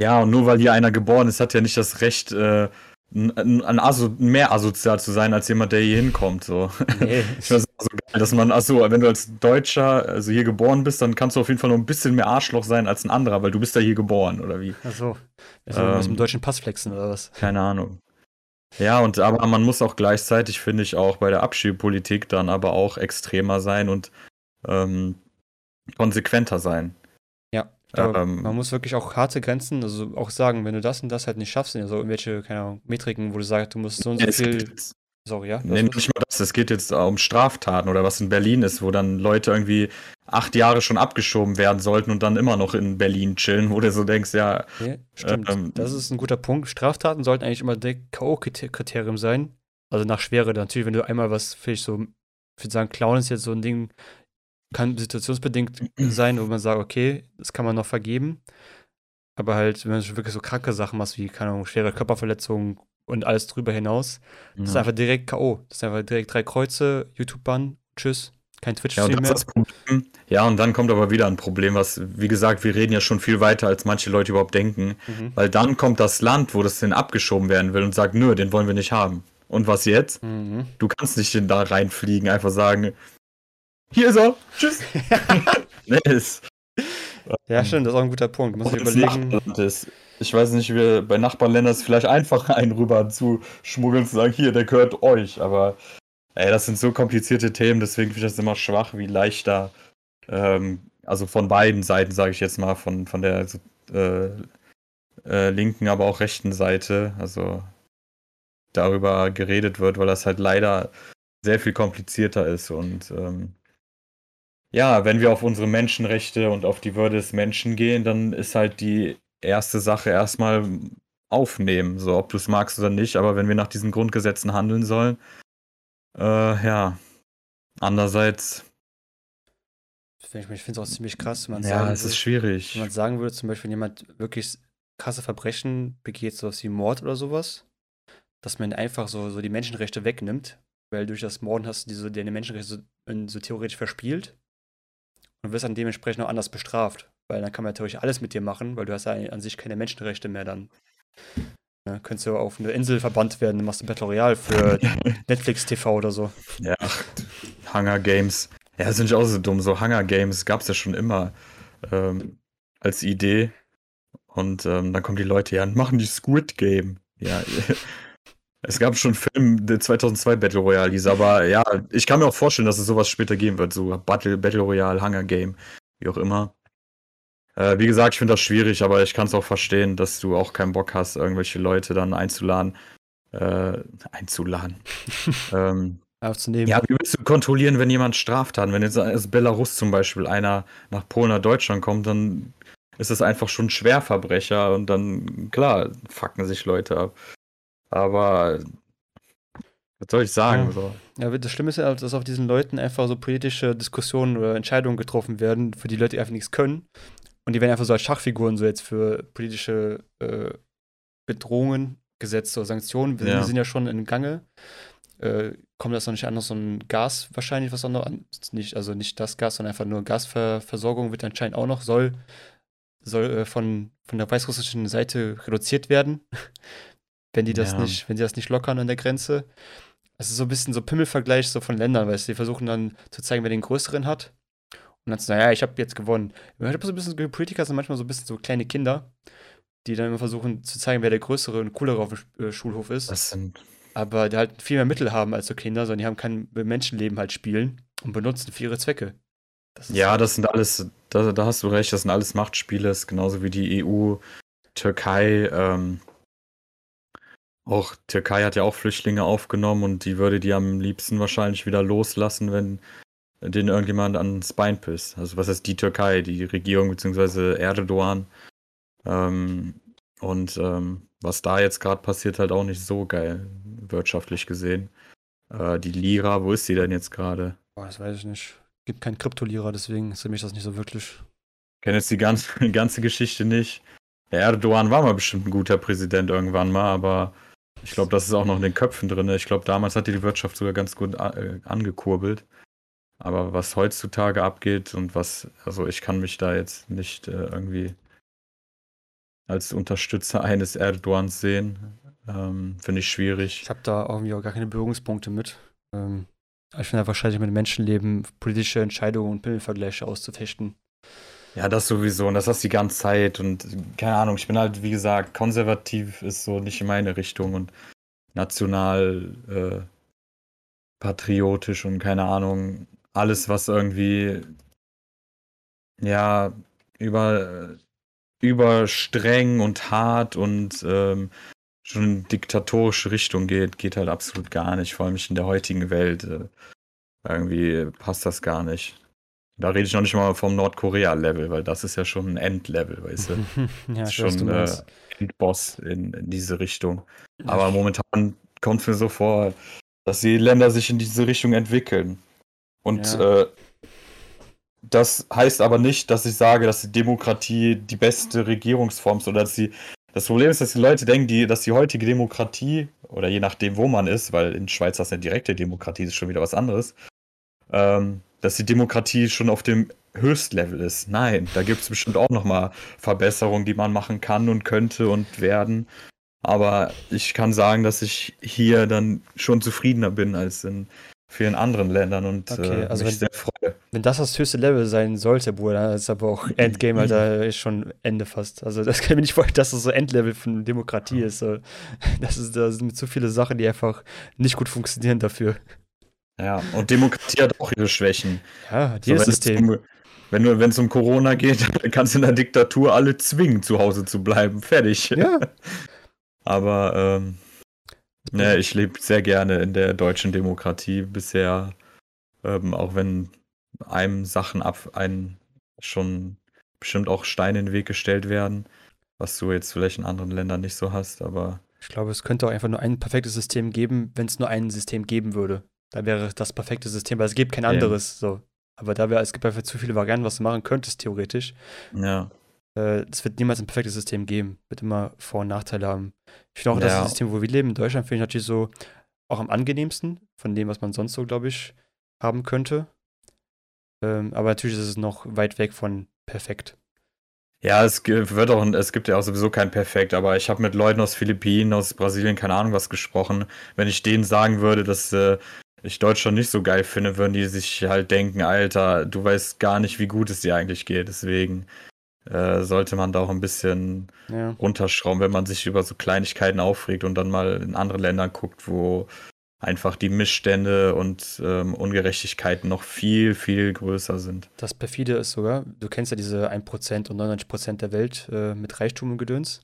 Ja, und nur weil hier einer geboren ist, hat er nicht das Recht, äh, ein, ein Aso mehr asozial zu sein als jemand, der hier hinkommt. So. Nee. Ich finde das so geil, dass man, achso, wenn du als Deutscher also hier geboren bist, dann kannst du auf jeden Fall noch ein bisschen mehr Arschloch sein als ein anderer, weil du bist ja hier geboren, oder wie? Achso. Also ähm, mit dem deutschen Pass flexen oder was? Keine Ahnung. Ja, und aber man muss auch gleichzeitig, finde ich, auch bei der Abschiebepolitik dann aber auch extremer sein und ähm, konsequenter sein. Glaube, ähm, man muss wirklich auch harte Grenzen, also auch sagen, wenn du das und das halt nicht schaffst, sind ja so irgendwelche, keine Ahnung, Metriken, wo du sagst, du musst so und so viel. Sorry, ja? Nee, nicht mal das. Es geht jetzt um Straftaten oder was in Berlin ist, wo dann Leute irgendwie acht Jahre schon abgeschoben werden sollten und dann immer noch in Berlin chillen, wo du so denkst, ja. Okay, stimmt. Ähm, das ist ein guter Punkt. Straftaten sollten eigentlich immer der K.O.-Kriterium sein. Also nach Schwere. Natürlich, wenn du einmal was, vielleicht so, ich würde sagen, Clown ist jetzt so ein Ding, kann situationsbedingt sein, wo man sagt, okay, das kann man noch vergeben. Aber halt, wenn du wirklich so kranke Sachen machst, wie, keine Ahnung, schwere Körperverletzungen und alles drüber hinaus, ja. das ist einfach direkt K.O. Das ist einfach direkt drei Kreuze, YouTube-Bann, tschüss, kein Twitch-Stream ja, mehr. Ja, und dann kommt aber wieder ein Problem, was, wie gesagt, wir reden ja schon viel weiter, als manche Leute überhaupt denken. Mhm. Weil dann kommt das Land, wo das denn abgeschoben werden will und sagt, nö, den wollen wir nicht haben. Und was jetzt? Mhm. Du kannst nicht da reinfliegen, einfach sagen, hier ist er. Tschüss. nice. Ja, stimmt, das ist auch ein guter Punkt. Muss ich überlegen. Ich weiß nicht, wie bei Nachbarländern ist vielleicht einfacher, einen rüber zu schmuggeln, zu sagen, hier, der gehört euch. Aber ey, das sind so komplizierte Themen, deswegen finde ich das immer schwach, wie leicht da, ähm, also von beiden Seiten, sage ich jetzt mal, von, von der äh, äh, linken, aber auch rechten Seite, also darüber geredet wird, weil das halt leider sehr viel komplizierter ist und ähm, ja, wenn wir auf unsere Menschenrechte und auf die Würde des Menschen gehen, dann ist halt die erste Sache erstmal aufnehmen, so ob du es magst oder nicht. Aber wenn wir nach diesen Grundgesetzen handeln sollen, äh, ja. Andererseits. Ich finde es auch ziemlich krass, wenn man ja, sagen es ist schwierig. Wenn man sagen würde, zum Beispiel, wenn jemand wirklich krasse Verbrechen begeht, sowas wie Mord oder sowas, dass man einfach so, so die Menschenrechte wegnimmt, weil durch das Morden hast du diese, deine Menschenrechte so, so theoretisch verspielt und wirst dann dementsprechend auch anders bestraft. Weil dann kann man natürlich alles mit dir machen, weil du hast ja an sich keine Menschenrechte mehr dann. Ja, könntest du auf eine Insel verbannt werden, dann machst du Battle Royale für Netflix TV oder so. Ja, Hunger Games. Ja, das sind ja auch so dumm. So Hunger Games gab es ja schon immer ähm, als Idee. Und ähm, dann kommen die Leute ja und machen die Squid Game. Ja, es gab schon Film, 2002 Battle Royale hieß, aber ja, ich kann mir auch vorstellen, dass es sowas später geben wird. So Battle, Battle Royale, Hunger Game, wie auch immer. Äh, wie gesagt, ich finde das schwierig, aber ich kann es auch verstehen, dass du auch keinen Bock hast, irgendwelche Leute dann einzuladen. Äh, einzuladen. ähm, Aufzunehmen. Ja, wie willst du kontrollieren, wenn jemand Straft hat? Wenn jetzt aus Belarus zum Beispiel einer nach Polen oder Deutschland kommt, dann ist es einfach schon ein Schwerverbrecher und dann, klar, fucken sich Leute ab. Aber was soll ich sagen? Ja. So? ja, das Schlimme ist ja, dass auf diesen Leuten einfach so politische Diskussionen oder Entscheidungen getroffen werden, für die Leute einfach nichts können. Und die werden einfach so als Schachfiguren so jetzt für politische äh, Bedrohungen gesetzt oder Sanktionen. Wir ja. sind ja schon in Gange. Äh, kommt das noch nicht an, noch so ein Gas wahrscheinlich, was auch noch an, nicht, also nicht das Gas, sondern einfach nur Gasversorgung wird anscheinend auch noch, soll, soll äh, von, von der weißrussischen Seite reduziert werden, wenn die das ja. nicht, wenn die das nicht lockern an der Grenze. Es ist so ein bisschen so Pimmelvergleich so von Ländern, weil sie versuchen dann zu zeigen, wer den größeren hat. Und dann so, naja, ich habe jetzt gewonnen. Ich habe so ein bisschen, Politiker sind manchmal so ein bisschen so kleine Kinder, die dann immer versuchen zu zeigen, wer der größere und coolere auf dem äh, Schulhof ist. Das sind. Aber die halt viel mehr Mittel haben als so Kinder, sondern die haben kein Menschenleben halt spielen und benutzen für ihre Zwecke. Das ja, das sind alles, da, da, hast du recht, das sind alles Machtspiele, ist genauso wie die EU, Türkei, ähm, auch Türkei hat ja auch Flüchtlinge aufgenommen und die würde die am liebsten wahrscheinlich wieder loslassen, wenn den irgendjemand ans Bein pisst. Also was heißt die Türkei, die Regierung bzw. Erdogan. Ähm, und ähm, was da jetzt gerade passiert, halt auch nicht so geil, wirtschaftlich gesehen. Äh, die Lira, wo ist sie denn jetzt gerade? Das weiß ich nicht. Gibt kein Kryptolira, deswegen ist für mich das nicht so wirklich. Ich kenne jetzt die ganze, die ganze Geschichte nicht. Der Erdogan war mal bestimmt ein guter Präsident irgendwann mal, aber ich glaube, das ist auch noch in den Köpfen drin. Ich glaube, damals hat die Wirtschaft sogar ganz gut äh, angekurbelt. Aber was heutzutage abgeht und was, also ich kann mich da jetzt nicht äh, irgendwie als Unterstützer eines Erdogans sehen. Ähm, Finde ich schwierig. Ich habe da irgendwie auch gar keine Berührungspunkte mit. Ähm, ich finde wahrscheinlich mit Menschenleben politische Entscheidungen und Pimmelvergleiche auszufechten. Ja, das sowieso. Und das hast du die ganze Zeit. Und keine Ahnung, ich bin halt, wie gesagt, konservativ ist so nicht in meine Richtung und national äh, patriotisch und keine Ahnung, alles, was irgendwie, ja, über, über streng und hart und ähm, schon in diktatorische Richtung geht, geht halt absolut gar nicht. Vor allem in der heutigen Welt. Äh, irgendwie passt das gar nicht. Da rede ich noch nicht mal vom Nordkorea-Level, weil das ist ja schon ein Endlevel, weißt du? ja, ist schon äh, Endboss in, in, diese Richtung. Aber momentan kommt es mir so vor, dass die Länder sich in diese Richtung entwickeln. Und ja. äh, das heißt aber nicht, dass ich sage, dass die Demokratie die beste Regierungsform ist oder dass sie. Das Problem ist, dass die Leute denken, die, dass die heutige Demokratie, oder je nachdem, wo man ist, weil in Schweiz das eine direkte Demokratie ist schon wieder was anderes, ähm, dass die Demokratie schon auf dem Höchstlevel ist. Nein, da gibt es bestimmt auch nochmal Verbesserungen, die man machen kann und könnte und werden. Aber ich kann sagen, dass ich hier dann schon zufriedener bin als in vielen anderen Ländern und okay, äh, also mich wenn, sehr freue. Wenn das das höchste Level sein sollte, Bruder, dann ist aber auch Endgame, Alter, ist schon Ende fast. Also das kann ich mir nicht vorstellen, dass das so Endlevel von Demokratie ist. Das, ist. das sind zu viele Sachen, die einfach nicht gut funktionieren dafür. Ja, und Demokratie hat auch ihre Schwächen. Ja, dieses so, System. Wenn du, wenn es um Corona geht, dann kannst du in der Diktatur alle zwingen, zu Hause zu bleiben. Fertig. Ja. Aber ähm, Ne, ich lebe sehr gerne in der deutschen Demokratie bisher, ähm, auch wenn einem Sachen ab, ein schon bestimmt auch Steine in den Weg gestellt werden, was du jetzt vielleicht in anderen Ländern nicht so hast, aber. Ich glaube, es könnte auch einfach nur ein perfektes System geben, wenn es nur ein System geben würde. Da wäre das perfekte System, weil es gibt kein anderes. So. Aber da wäre, es gibt einfach zu viele Varianten, was du machen könntest, theoretisch. Ja. Äh, es wird niemals ein perfektes System geben. Wird immer Vor- und Nachteile haben. Ich finde auch, ja. das System, wo wir leben, in Deutschland, finde ich natürlich so auch am angenehmsten von dem, was man sonst so, glaube ich, haben könnte. Ähm, aber natürlich ist es noch weit weg von perfekt. Ja, es wird auch, es gibt ja auch sowieso kein Perfekt, aber ich habe mit Leuten aus Philippinen, aus Brasilien, keine Ahnung was gesprochen. Wenn ich denen sagen würde, dass äh, ich Deutschland nicht so geil finde, würden die sich halt denken, Alter, du weißt gar nicht, wie gut es dir eigentlich geht. Deswegen äh, sollte man da auch ein bisschen ja. runterschrauben, wenn man sich über so Kleinigkeiten aufregt und dann mal in andere Länder guckt, wo einfach die Missstände und ähm, Ungerechtigkeiten noch viel, viel größer sind. Das perfide ist sogar, du kennst ja diese 1% und 99% der Welt äh, mit Reichtum und Gedöns.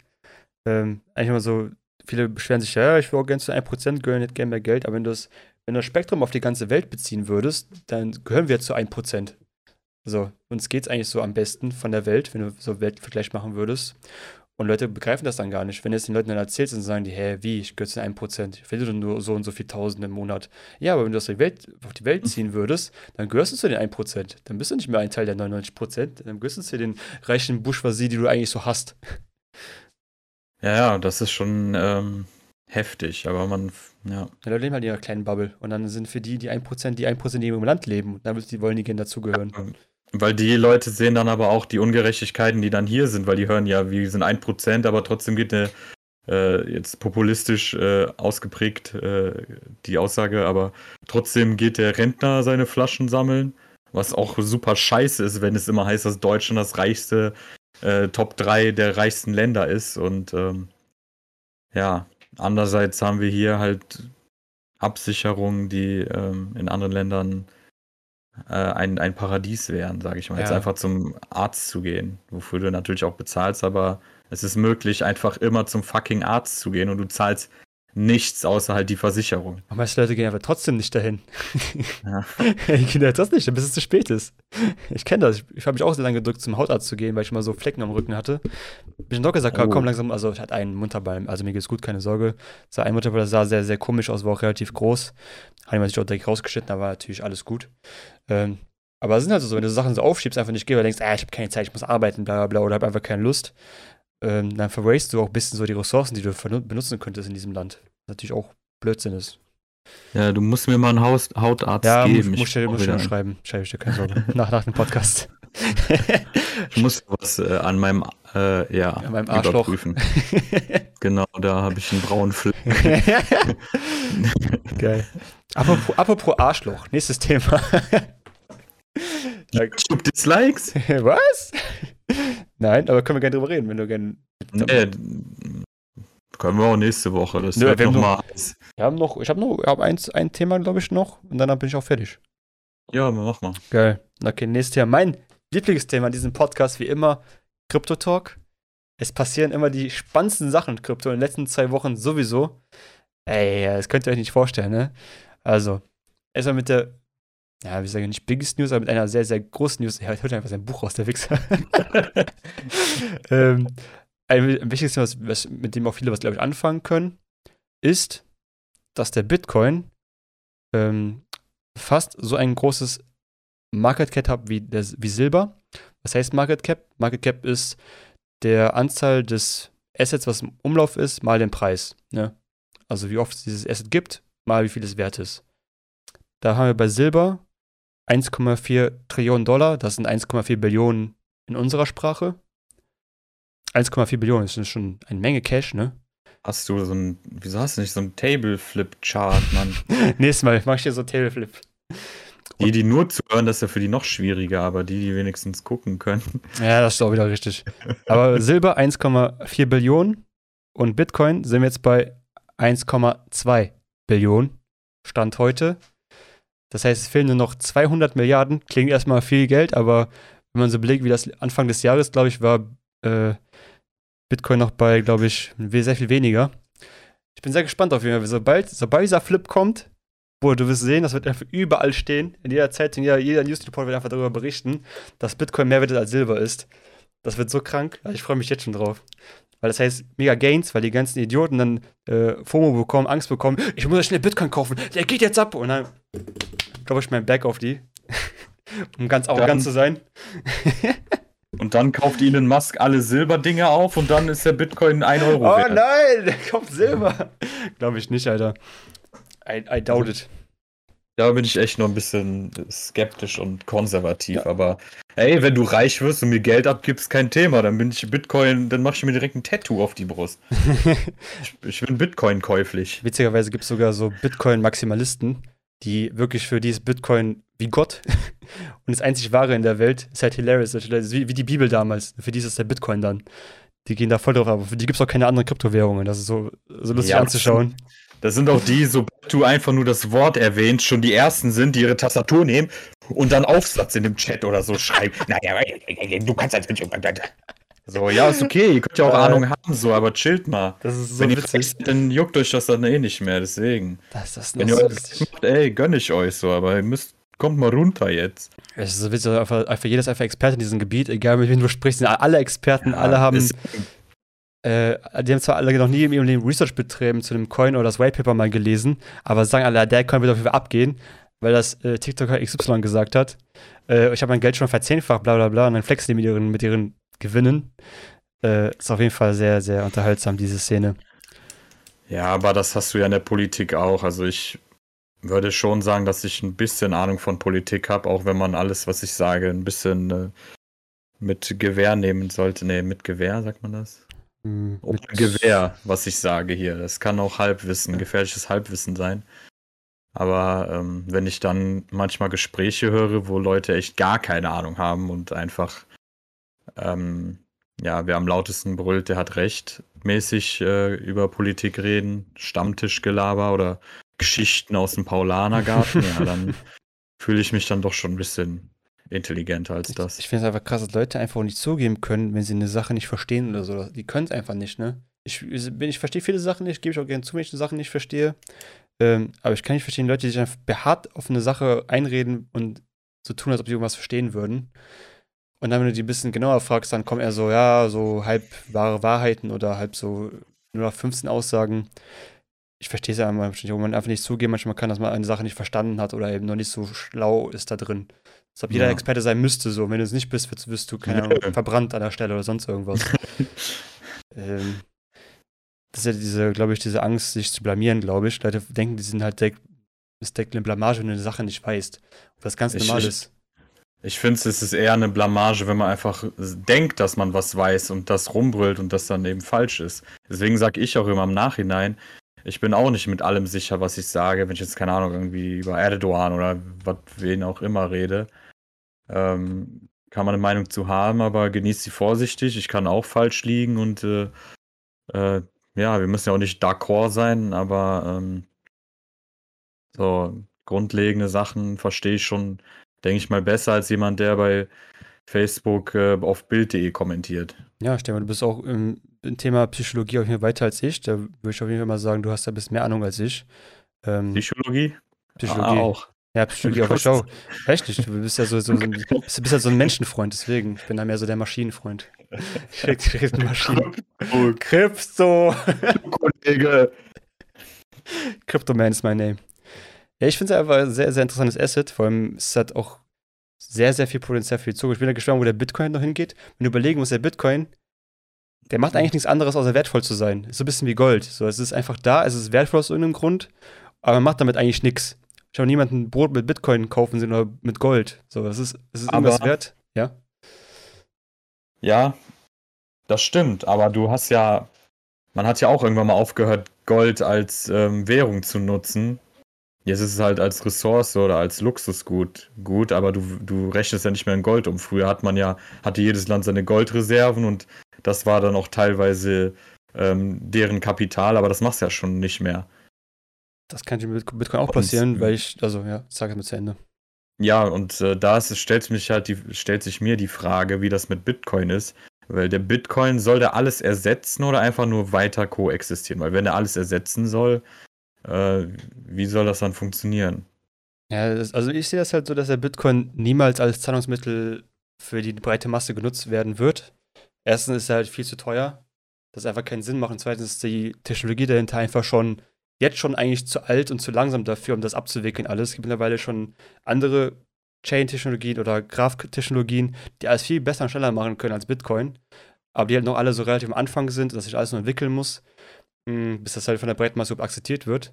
Ähm, eigentlich immer so, viele beschweren sich, ja, ich will auch gerne zu 1% gehören, nicht gerne mehr Geld, aber wenn du das, wenn das Spektrum auf die ganze Welt beziehen würdest, dann gehören wir zu 1%. So, uns geht es eigentlich so am besten von der Welt, wenn du so Weltvergleich machen würdest. Und Leute begreifen das dann gar nicht. Wenn du es den Leuten dann erzählst, dann sagen die, hä, wie, ich gehöre zu 1%, ich verdiene nur so und so viel Tausend im Monat. Ja, aber wenn du das die, Welt, auf die Welt ziehen würdest, dann gehörst du zu den 1%. Dann bist du nicht mehr ein Teil der 99%, dann gehörst du zu den reichen Bourgeoisie, die du eigentlich so hast. Ja, ja, das ist schon ähm, heftig, aber man, ja. Ja, Leute leben halt in ihrer kleinen Bubble. Und dann sind für die die 1%, die 1%, die im Land leben. Und dann wollen die gerne dazugehören. Ja, weil die Leute sehen dann aber auch die Ungerechtigkeiten, die dann hier sind, weil die hören ja, wir sind ein Prozent, aber trotzdem geht eine äh, jetzt populistisch äh, ausgeprägt äh, die Aussage, aber trotzdem geht der Rentner seine Flaschen sammeln, was auch super scheiße ist, wenn es immer heißt, dass Deutschland das reichste äh, Top 3 der reichsten Länder ist. Und ähm, ja, andererseits haben wir hier halt Absicherungen, die ähm, in anderen Ländern äh, ein, ein Paradies wären, sage ich mal. Ja. Jetzt einfach zum Arzt zu gehen, wofür du natürlich auch bezahlst, aber es ist möglich, einfach immer zum fucking Arzt zu gehen und du zahlst nichts außer halt die Versicherung. Aber manche Leute gehen aber trotzdem nicht dahin. Ja. die gehen ja trotzdem nicht, bis es zu spät ist. Ich kenne das. Ich, ich habe mich auch sehr lange gedrückt, zum Hautarzt zu gehen, weil ich mal so Flecken am Rücken hatte. Bin doch gesagt, oh. komm langsam, also ich hatte einen Mutterball, also mir geht's gut, keine Sorge. Sah ein Mutterball, sah sehr, sehr komisch aus, war auch relativ groß. Hat man sich auch direkt rausgeschnitten, da war natürlich alles gut. Ähm, aber es sind halt so, wenn du Sachen so aufschiebst, einfach nicht gehst, weil du denkst, ah, ich habe keine Zeit, ich muss arbeiten, bla bla bla, oder habe einfach keine Lust, ähm, dann verwast du auch ein bisschen so die Ressourcen, die du benutzen könntest in diesem Land. Was natürlich auch Blödsinn ist. Ja, du musst mir mal einen Haus Hautarzt ja, geben. Muss, ich muss dir schreiben. Schreibe ich dir keine Sorge. nach, nach dem Podcast. ich muss was äh, an meinem, äh, ja, an meinem Arschloch prüfen. genau, da habe ich einen braunen Fleck. Geil. Apropos, apropos Arschloch, nächstes Thema. YouTube Dislikes? Was? Nein, aber können wir gerne drüber reden, wenn du gerne. Nee, können wir auch nächste Woche. Das Nö, wird wir, noch mal noch, wir haben noch, ich habe noch, ich eins, ein Thema, glaube ich, noch und dann bin ich auch fertig. Ja, mach mal. Geil. Okay, nächstes Thema. Mein Lieblingsthema in diesem Podcast, wie immer, Crypto Talk. Es passieren immer die spannendsten Sachen mit Krypto in den letzten zwei Wochen sowieso. Ey, das könnt ihr euch nicht vorstellen, ne? Also, erstmal mit der, ja, wie sage ich nicht Biggest News, aber mit einer sehr, sehr großen News. Ich hört einfach sein Buch aus, der Wichser. ähm, ein wichtiges Thema, was, was, mit dem auch viele was, glaube ich, anfangen können, ist, dass der Bitcoin ähm, fast so ein großes Market Cap hat wie, der, wie Silber. Was heißt Market Cap? Market Cap ist der Anzahl des Assets, was im Umlauf ist, mal den Preis. Ne? Also wie oft es dieses Asset gibt, mal wie viel es wert ist. Da haben wir bei Silber 1,4 Trillionen Dollar, das sind 1,4 Billionen in unserer Sprache. 1,4 Billionen ist schon eine Menge Cash, ne? Hast du so ein, wieso hast du nicht so ein Tableflip-Chart, Mann? Nächstes Mal mach ich dir so Tableflip. Die, die nur zuhören, das ist ja für die noch schwieriger, aber die, die wenigstens gucken können. Ja, das ist auch wieder richtig. Aber Silber 1,4 Billionen und Bitcoin sind wir jetzt bei 1,2 Billionen. Stand heute. Das heißt, es fehlen nur noch 200 Milliarden. Klingt erstmal viel Geld, aber wenn man so blickt, wie das Anfang des Jahres, glaube ich, war äh, Bitcoin noch bei, glaube ich, sehr viel weniger. Ich bin sehr gespannt auf jeden Fall. Sobald, sobald dieser Flip kommt, Bruder, du wirst sehen, das wird einfach überall stehen. In jeder Zeitung, jeder, jeder News-Report wird einfach darüber berichten, dass Bitcoin mehr wert als Silber ist. Das wird so krank. Ich freue mich jetzt schon drauf. Weil das heißt, mega Gains, weil die ganzen Idioten dann äh, FOMO bekommen, Angst bekommen. Ich muss ja schnell Bitcoin kaufen. Der geht jetzt ab. Und dann glaube ich mein Back auf die. um ganz arrogant zu sein. und dann kauft Elon Musk alle Silberdinger auf und dann ist der Bitcoin 1 Euro oh, wert. Nein, der kauft Silber. glaube ich nicht, Alter. I, I doubt it. Da bin ich echt noch ein bisschen skeptisch und konservativ. Ja. Aber ey, wenn du reich wirst und mir Geld abgibst, kein Thema. Dann bin ich Bitcoin, dann mache ich mir direkt ein Tattoo auf die Brust. ich, ich, bin Bitcoin käuflich. Witzigerweise gibt es sogar so Bitcoin-Maximalisten, die wirklich für dieses Bitcoin wie Gott und das einzig Wahre in der Welt ist halt hilarious. Wie, wie die Bibel damals. Für die ist es der Bitcoin dann. Die gehen da voll drauf, aber für die gibt es auch keine anderen Kryptowährungen. Das ist so, so lustig ja, anzuschauen. Das sind auch die, sobald du einfach nur das Wort erwähnst, schon die ersten sind, die ihre Tastatur nehmen und dann Aufsatz in dem Chat oder so schreiben. naja, du kannst als So, ja, ist okay, ihr könnt ja auch äh, Ahnung haben, so, aber chillt mal. Das ist so Wenn witzig. ihr seid, dann juckt euch das dann eh nicht mehr, deswegen. Das ist Wenn ihr so macht, ey, gönn ich euch so, aber ihr müsst, kommt mal runter jetzt. Es ist so witzig, einfach, ist einfach Experte in diesem Gebiet, egal mit wem du sprichst, sind alle Experten, ja, alle haben äh, die haben zwar alle noch nie in ihrem Leben Research betrieben zu einem Coin oder das White Paper mal gelesen, aber sagen alle, der Coin wird auf jeden Fall abgehen, weil das äh, TikToker XY gesagt hat. Äh, ich habe mein Geld schon verzehnfacht, bla bla bla, und dann flexen die mit ihren, mit ihren Gewinnen. Äh, ist auf jeden Fall sehr, sehr unterhaltsam, diese Szene. Ja, aber das hast du ja in der Politik auch. Also ich würde schon sagen, dass ich ein bisschen Ahnung von Politik habe, auch wenn man alles, was ich sage, ein bisschen äh, mit Gewehr nehmen sollte. Nee, mit Gewehr, sagt man das? Hm, Ohne Gewehr, was ich sage hier. Das kann auch Halbwissen, gefährliches Halbwissen sein. Aber ähm, wenn ich dann manchmal Gespräche höre, wo Leute echt gar keine Ahnung haben und einfach, ähm, ja, wer am lautesten brüllt, der hat recht, mäßig äh, über Politik reden, Stammtischgelaber oder Geschichten aus dem Paulanergarten, ja, dann fühle ich mich dann doch schon ein bisschen intelligenter als das. Ich, ich finde es einfach krass, dass Leute einfach nicht zugeben können, wenn sie eine Sache nicht verstehen oder so. Die können es einfach nicht, ne? Ich, ich verstehe viele Sachen nicht, gebe ich auch gerne zu, wenn ich eine Sache nicht verstehe. Ähm, aber ich kann nicht verstehen, Leute, die sich einfach beharrt auf eine Sache einreden und so tun, als ob sie irgendwas verstehen würden. Und dann, wenn du die ein bisschen genauer fragst, dann kommen eher so, ja, so halb wahre Wahrheiten oder halb so nur noch 15 Aussagen. Ich verstehe es ja manchmal, wo man einfach nicht zugeben, manchmal kann, dass man eine Sache nicht verstanden hat oder eben noch nicht so schlau ist da drin. Als ob jeder ja. Experte sein müsste, so. Wenn du es nicht bist, wirst, wirst du, keine Ahnung, verbrannt an der Stelle oder sonst irgendwas. ähm, das ist ja diese, glaube ich, diese Angst, sich zu blamieren, glaube ich. Leute denken, die sind halt der, ist eine Blamage, wenn du eine Sache nicht weißt. Was ganz normal ich, ist. Ich finde, es ist eher eine Blamage, wenn man einfach denkt, dass man was weiß und das rumbrüllt und das dann eben falsch ist. Deswegen sage ich auch immer im Nachhinein, ich bin auch nicht mit allem sicher, was ich sage, wenn ich jetzt, keine Ahnung, irgendwie über Erdogan oder was, wen auch immer rede. Ähm, kann man eine Meinung zu haben, aber genießt sie vorsichtig. Ich kann auch falsch liegen und äh, äh, ja, wir müssen ja auch nicht d'accord sein, aber ähm, so grundlegende Sachen verstehe ich schon, denke ich mal, besser als jemand, der bei Facebook äh, auf Bild.de kommentiert. Ja, Stefan, du bist auch im, im, Thema Psychologie auf jeden Fall weiter als ich. Da würde ich auf jeden Fall mal sagen, du hast da ein bisschen mehr Ahnung als ich. Ähm, Psychologie? Psychologie. Ah, auch. Ja, Psychologie auf der Show. Echt nicht. Du bist ja so, so, so, bist, bist ja so ein Menschenfreund, deswegen. Ich bin da mehr so der Maschinenfreund. Ich rede Maschinen. Krypto. Kollege. Crypto-Man ist mein Name. Ja, ich finde es einfach ein sehr, sehr interessantes Asset. Vor allem es hat auch sehr, sehr viel Potenzial für die Zukunft. Ich bin ja gespannt, wo der Bitcoin noch hingeht. Wenn du überlegen musst, der Bitcoin, der macht eigentlich nichts anderes, außer wertvoll zu sein. Ist so ein bisschen wie Gold. So, es ist einfach da, es ist wertvoll aus irgendeinem Grund, aber man macht damit eigentlich nichts. Ich habe niemanden Brot mit Bitcoin kaufen sehen oder mit Gold. So, das ist, das ist irgendwas wert, ja? Ja, das stimmt, aber du hast ja, man hat ja auch irgendwann mal aufgehört, Gold als ähm, Währung zu nutzen. Jetzt ist es halt als Ressource oder als Luxusgut gut, aber du, du rechnest ja nicht mehr in Gold um. Früher hat man ja, hatte jedes Land seine Goldreserven und das war dann auch teilweise ähm, deren Kapital, aber das machst du ja schon nicht mehr. Das kann mit Bitcoin auch passieren, und, weil ich, also ja, sag es mit zu Ende. Ja, und äh, da ist, stellt, mich halt die, stellt sich mir die Frage, wie das mit Bitcoin ist. Weil der Bitcoin soll der alles ersetzen oder einfach nur weiter koexistieren? Weil wenn er alles ersetzen soll, äh, wie soll das dann funktionieren? Ja, das, also ich sehe das halt so, dass der Bitcoin niemals als Zahlungsmittel für die breite Masse genutzt werden wird. Erstens ist er halt viel zu teuer, das einfach keinen Sinn macht. Und zweitens ist die Technologie dahinter einfach schon jetzt schon eigentlich zu alt und zu langsam dafür, um das abzuwickeln alles. Es gibt mittlerweile schon andere Chain-Technologien oder Graph-Technologien, die alles viel besser und schneller machen können als Bitcoin. Aber die halt noch alle so relativ am Anfang sind, dass sich alles noch entwickeln muss, hm, bis das halt von der breiten Masse akzeptiert wird.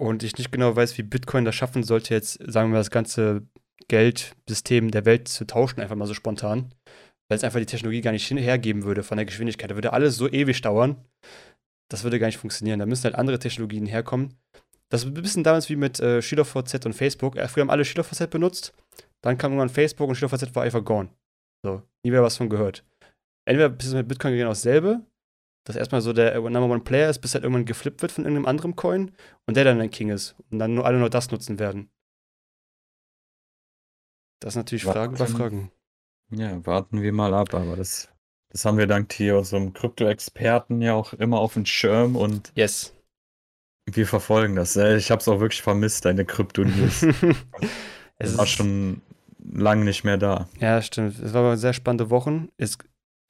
Und ich nicht genau weiß, wie Bitcoin das schaffen sollte, jetzt, sagen wir mal, das ganze Geldsystem der Welt zu tauschen, einfach mal so spontan. Weil es einfach die Technologie gar nicht hergeben würde von der Geschwindigkeit. Da würde alles so ewig dauern. Das würde gar nicht funktionieren. Da müssen halt andere Technologien herkommen. Das ist ein bisschen damals wie mit äh, SchülerVZ und Facebook. Äh, früher haben alle SchülerVZ benutzt. Dann kam irgendwann Facebook und SchülerVZ war einfach gone. So, nie mehr was von gehört. Entweder ist es mit Bitcoin genau dasselbe, dass erstmal so der Number One Player ist, bis halt irgendwann geflippt wird von irgendeinem anderen Coin und der dann ein King ist und dann nur alle nur das nutzen werden. Das ist natürlich Fragen über Fragen. Ja, warten wir mal ab, aber das, das haben wir dank hier unserem Krypto-Experten ja auch immer auf dem Schirm und yes. wir verfolgen das. Ich habe es auch wirklich vermisst, deine Krypto-News. es war schon lange nicht mehr da. Ja, stimmt. Es war aber sehr spannende Wochen. Es,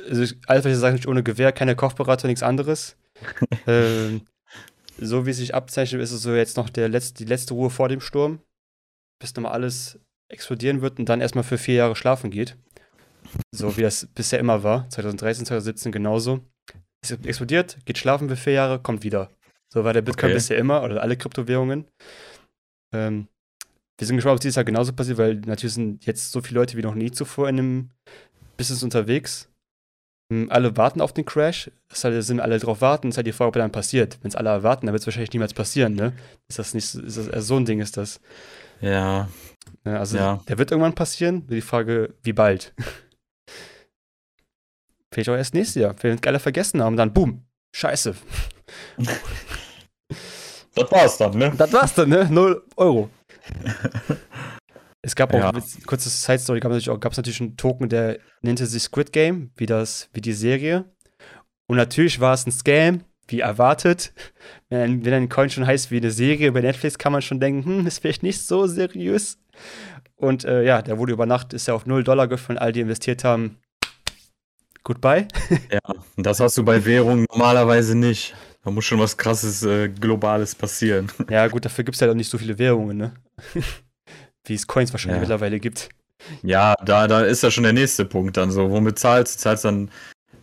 also alles, was ich sage, nicht ohne Gewehr, keine Kochberater, nichts anderes. ähm, so wie es sich abzeichnet, ist es so jetzt noch der letzte, die letzte Ruhe vor dem Sturm, bis nochmal alles explodieren wird und dann erstmal für vier Jahre schlafen geht. So wie das bisher immer war. 2013, 2017 genauso. Es explodiert, geht schlafen für vier Jahre, kommt wieder. So war der Bitcoin okay. bisher immer oder alle Kryptowährungen. Ähm, wir sind gespannt, ob dieses Jahr genauso passiert, weil natürlich sind jetzt so viele Leute wie noch nie zuvor in einem Business unterwegs. Ähm, alle warten auf den Crash. Es halt, sind alle drauf warten. Es ist halt die Frage, ob er dann passiert. Wenn es alle erwarten, dann wird es wahrscheinlich niemals passieren, ne? Ist das nicht ist das, so ein Ding ist das. Ja. ja also ja. der wird irgendwann passieren. Die Frage, wie bald? Vielleicht auch erst nächstes Jahr. Vielleicht alle vergessen haben, dann boom, scheiße. das war's dann, ne? Das war's dann, ne? Null Euro. es gab auch, ja. kurze Side Story, gab es natürlich, natürlich einen Token, der nannte sich Squid Game, wie, das, wie die Serie. Und natürlich war es ein Scam, wie erwartet. Wenn, wenn ein Coin schon heißt wie eine Serie bei Netflix, kann man schon denken, hm, ist vielleicht nicht so seriös. Und äh, ja, der wurde über Nacht, ist ja auf 0 Dollar gefallen, all die investiert haben, Goodbye. ja, das hast du bei Währungen normalerweise nicht. Da muss schon was krasses, äh, Globales passieren. Ja, gut, dafür gibt es halt auch nicht so viele Währungen, ne? Wie es Coins wahrscheinlich ja. mittlerweile gibt. Ja, da, da ist ja schon der nächste Punkt dann so. Womit zahlst du? Zahlst dann,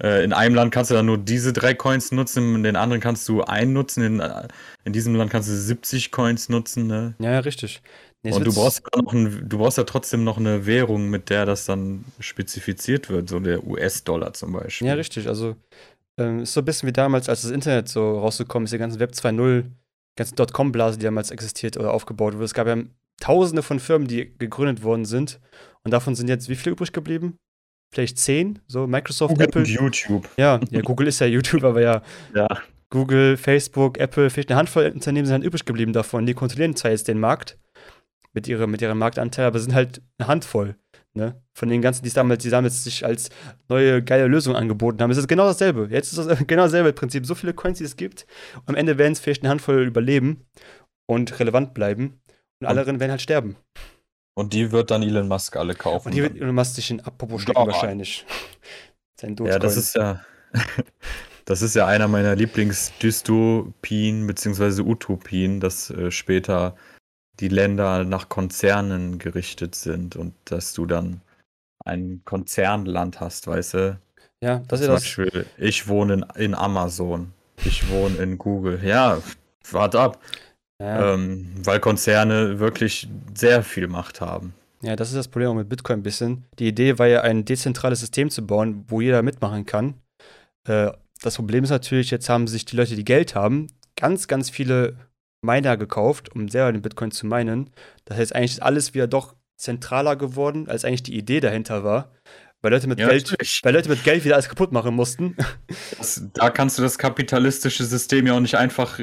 äh, in einem Land kannst du dann nur diese drei Coins nutzen, in den anderen kannst du einen nutzen, in, äh, in diesem Land kannst du 70 Coins nutzen, ne? Ja, ja richtig. Nee, und du brauchst, ein, du brauchst ja trotzdem noch eine Währung, mit der das dann spezifiziert wird, so der US-Dollar zum Beispiel. Ja, richtig. Also ähm, ist so ein bisschen wie damals, als das Internet so rausgekommen ist, die ganze Web 2.0, die ganze Dotcom-Blase, die damals existiert oder aufgebaut wurde. Es gab ja tausende von Firmen, die gegründet worden sind. Und davon sind jetzt wie viele übrig geblieben? Vielleicht zehn? So Microsoft, Google Apple. Und YouTube. Ja, ja, Google ist ja YouTube, aber ja. Ja. Google, Facebook, Apple, vielleicht eine Handvoll Unternehmen sind halt übrig geblieben davon. Die kontrollieren zwar jetzt den Markt, mit, ihrer, mit ihrem Marktanteil, aber sind halt eine Handvoll. Ne? Von den ganzen, die damals, die damals sich als neue geile Lösung angeboten haben. Es ist genau dasselbe. Jetzt ist das genau dasselbe Prinzip. So viele Coins, die es gibt. Am Ende werden es vielleicht eine Handvoll überleben und relevant bleiben. Und, und alle werden halt sterben. Und die wird dann Elon Musk alle kaufen. Und die wird Elon Musk sich in Apropos stecken wahrscheinlich. Sein ja, das ist ja. Das ist ja einer meiner Lieblingsdystopien bzw. Utopien, dass äh, später die Länder nach Konzernen gerichtet sind und dass du dann ein Konzernland hast, weißt du? Ja, das ist das. Beispiel, ich wohne in, in, Amazon, ich wohne in Google. Ja, warte ab. Ja. Ähm, weil Konzerne wirklich sehr viel Macht haben. Ja, das ist das Problem mit Bitcoin ein bisschen. Die Idee war ja, ein dezentrales System zu bauen, wo jeder mitmachen kann. Äh, das Problem ist natürlich, jetzt haben sich die Leute, die Geld haben, ganz, ganz viele Miner gekauft, um selber den Bitcoin zu minen. Das heißt, eigentlich ist alles wieder doch zentraler geworden, als eigentlich die Idee dahinter war. Weil Leute mit, ja, Geld, weil Leute mit Geld wieder alles kaputt machen mussten. Das, da kannst du das kapitalistische System ja auch nicht einfach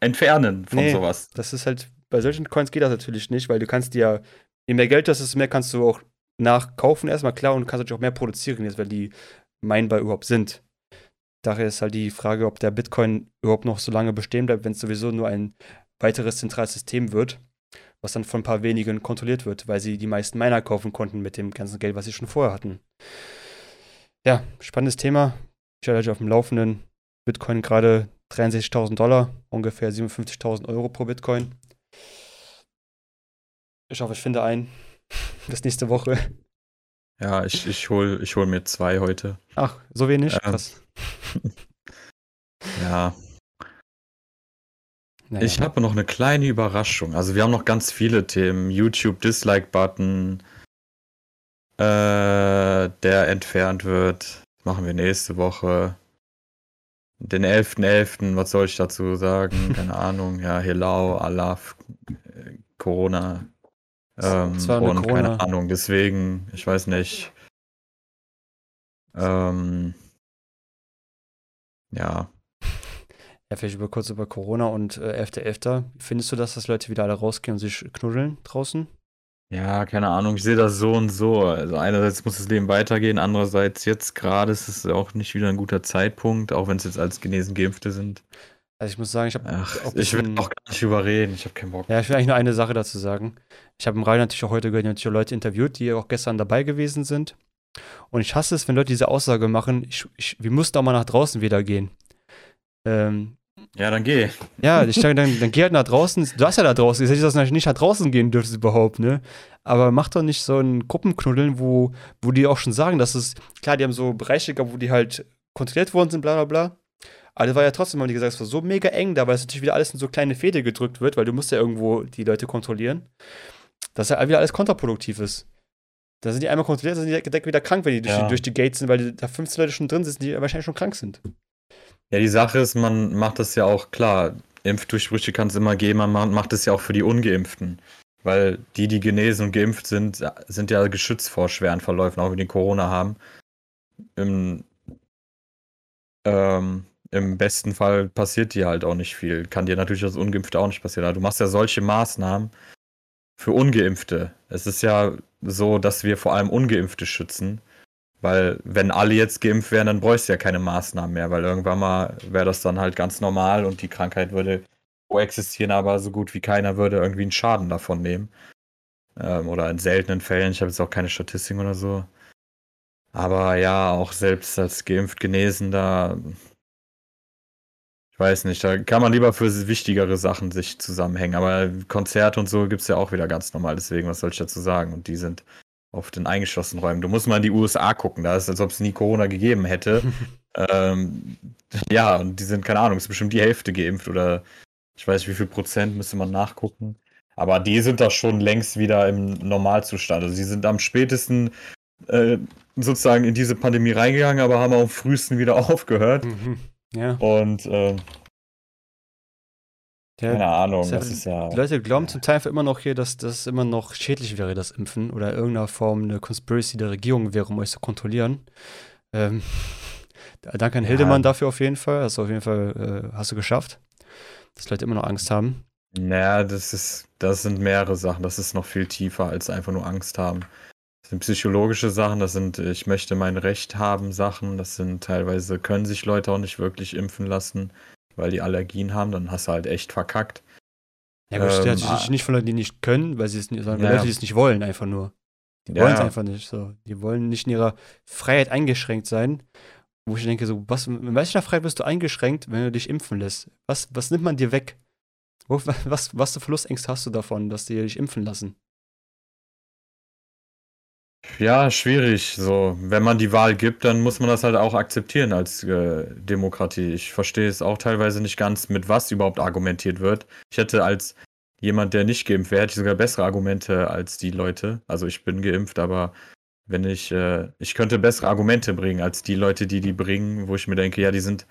entfernen von nee, sowas. Das ist halt, bei solchen Coins geht das natürlich nicht, weil du kannst dir, je mehr Geld du hast, desto mehr kannst du auch nachkaufen erstmal, klar, und kannst natürlich auch mehr produzieren, jetzt, weil die minebar überhaupt sind. Daher ist halt die Frage, ob der Bitcoin überhaupt noch so lange bestehen bleibt, wenn es sowieso nur ein weiteres zentrales System wird, was dann von ein paar wenigen kontrolliert wird, weil sie die meisten Miner kaufen konnten mit dem ganzen Geld, was sie schon vorher hatten. Ja, spannendes Thema. Ich halte euch auf dem Laufenden. Bitcoin gerade 63.000 Dollar, ungefähr 57.000 Euro pro Bitcoin. Ich hoffe, ich finde einen. Bis nächste Woche. Ja, ich, ich hole ich hol mir zwei heute. Ach, so wenig? Ähm, Krass. ja. Naja. Ich habe noch eine kleine Überraschung. Also wir haben noch ganz viele Themen. YouTube Dislike-Button, äh, der entfernt wird. Machen wir nächste Woche. Den 11.11., .11., was soll ich dazu sagen? Keine Ahnung. Ja, Helau, Allah, Corona. Ähm, und Corona. keine Ahnung, deswegen, ich weiß nicht. Ähm, ja. Ja, vielleicht über, kurz über Corona und äh, 11.11. Findest du das, dass Leute wieder alle rausgehen und sich knuddeln draußen? Ja, keine Ahnung, ich sehe das so und so. Also einerseits muss das Leben weitergehen, andererseits jetzt gerade ist es auch nicht wieder ein guter Zeitpunkt, auch wenn es jetzt als genesen Geimpfte sind. Also ich muss sagen, ich habe Ich will auch gar nicht überreden, ich habe keinen Bock. Ja, ich will eigentlich nur eine Sache dazu sagen. Ich habe im Radio natürlich auch heute gehört, natürlich auch Leute interviewt, die auch gestern dabei gewesen sind. Und ich hasse es, wenn Leute diese Aussage machen, ich, ich, wir mussten auch mal nach draußen wieder gehen. Ähm, ja, dann geh. Ja, ich sage, dann, dann geh halt nach draußen. Du hast ja da draußen. Ich sage, dass du nicht nach draußen gehen dürftest überhaupt, ne? Aber mach doch nicht so ein Gruppenknuddeln, wo, wo die auch schon sagen, dass es, klar, die haben so Bereiche gehabt, wo die halt kontrolliert worden sind, bla bla bla. Aber das war ja trotzdem, haben die gesagt, es war so mega eng da, weil es natürlich wieder alles in so kleine Fäde gedrückt wird, weil du musst ja irgendwo die Leute kontrollieren. Dass ja wieder alles kontraproduktiv ist. Da sind die einmal kontrolliert, dann sind die direkt wieder krank, wenn die durch, ja. die durch die Gates sind, weil da 15 Leute schon drin sind, die wahrscheinlich schon krank sind. Ja, die Sache ist, man macht das ja auch klar. Impfdurchbrüche kann es immer geben, man macht es ja auch für die Ungeimpften. Weil die, die genesen und geimpft sind, sind ja geschützt vor schweren Verläufen, auch wenn die Corona haben. Im, ähm, Im besten Fall passiert dir halt auch nicht viel. Kann dir natürlich als Ungeimpfte auch nicht passieren. Aber du machst ja solche Maßnahmen für Ungeimpfte. Es ist ja so, dass wir vor allem Ungeimpfte schützen. Weil wenn alle jetzt geimpft wären, dann bräuchst du ja keine Maßnahmen mehr, weil irgendwann mal wäre das dann halt ganz normal und die Krankheit würde existieren, aber so gut wie keiner würde irgendwie einen Schaden davon nehmen. Ähm, oder in seltenen Fällen, ich habe jetzt auch keine Statistiken oder so. Aber ja, auch selbst als geimpft Genesender, weiß nicht, da kann man lieber für wichtigere Sachen sich zusammenhängen. Aber Konzerte und so gibt es ja auch wieder ganz normal, deswegen, was soll ich dazu sagen? Und die sind auf den eingeschlossenen Räumen. Du musst mal in die USA gucken, da ist es, als ob es nie Corona gegeben hätte. ähm, ja, und die sind, keine Ahnung, ist bestimmt die Hälfte geimpft oder ich weiß wie viel Prozent, müsste man nachgucken. Aber die sind da schon längst wieder im Normalzustand. Also sie sind am spätesten äh, sozusagen in diese Pandemie reingegangen, aber haben am frühesten wieder aufgehört. Mhm. Ja. Und äh, ja, Keine Ahnung, das, ist ja. Die Leute glauben zum Teil immer noch hier, dass das immer noch schädlich wäre, das Impfen oder in irgendeiner Form eine Conspiracy der Regierung wäre, um euch zu kontrollieren. Ähm, danke an ja. Hildemann dafür auf jeden Fall. Also auf jeden Fall äh, hast du geschafft, dass Leute immer noch Angst haben. Naja, das ist, das sind mehrere Sachen. Das ist noch viel tiefer als einfach nur Angst haben. Das sind psychologische Sachen, das sind, ich möchte mein Recht haben Sachen, das sind teilweise können sich Leute auch nicht wirklich impfen lassen weil die Allergien haben, dann hast du halt echt verkackt. Ja, gut, ähm, natürlich ah, nicht von Leuten, die nicht können, weil sie es nicht, sondern ja. Leute, die es nicht wollen, einfach nur. Die wollen es einfach nicht so. Die wollen nicht in ihrer Freiheit eingeschränkt sein. Wo ich denke, so, was, in welcher Freiheit bist du eingeschränkt, wenn du dich impfen lässt? Was, was nimmt man dir weg? Was, was für Verlustängste hast du davon, dass die dich impfen lassen? Ja, schwierig. So, wenn man die Wahl gibt, dann muss man das halt auch akzeptieren als äh, Demokratie. Ich verstehe es auch teilweise nicht ganz, mit was überhaupt argumentiert wird. Ich hätte als jemand, der nicht geimpft wäre, hätte ich sogar bessere Argumente als die Leute. Also ich bin geimpft, aber wenn ich, äh, ich könnte bessere Argumente bringen als die Leute, die die bringen, wo ich mir denke, ja, die sind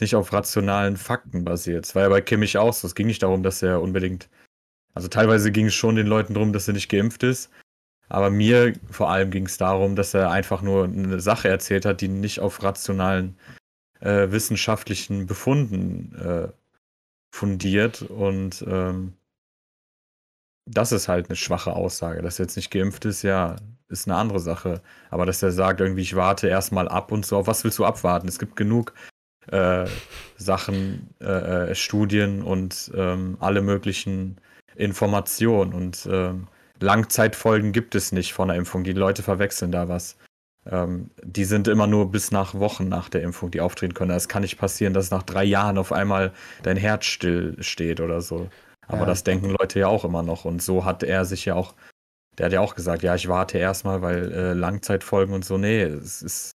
nicht auf rationalen Fakten basiert. Es war ja bei Kimmich auch so. Es ging nicht darum, dass er unbedingt, also teilweise ging es schon den Leuten darum, dass er nicht geimpft ist. Aber mir vor allem ging es darum, dass er einfach nur eine Sache erzählt hat, die nicht auf rationalen äh, wissenschaftlichen Befunden äh, fundiert. Und ähm, das ist halt eine schwache Aussage. Dass er jetzt nicht geimpft ist, ja, ist eine andere Sache. Aber dass er sagt, irgendwie, ich warte erstmal ab und so, auf was willst du abwarten? Es gibt genug äh, Sachen, äh, äh, Studien und ähm, alle möglichen Informationen. Und ähm, Langzeitfolgen gibt es nicht von der Impfung. Die Leute verwechseln da was. Ähm, die sind immer nur bis nach Wochen nach der Impfung, die auftreten können. Es kann nicht passieren, dass nach drei Jahren auf einmal dein Herz still steht oder so. Aber ja. das denken Leute ja auch immer noch. Und so hat er sich ja auch, der hat ja auch gesagt, ja, ich warte erstmal, weil äh, Langzeitfolgen und so, nee, es ist,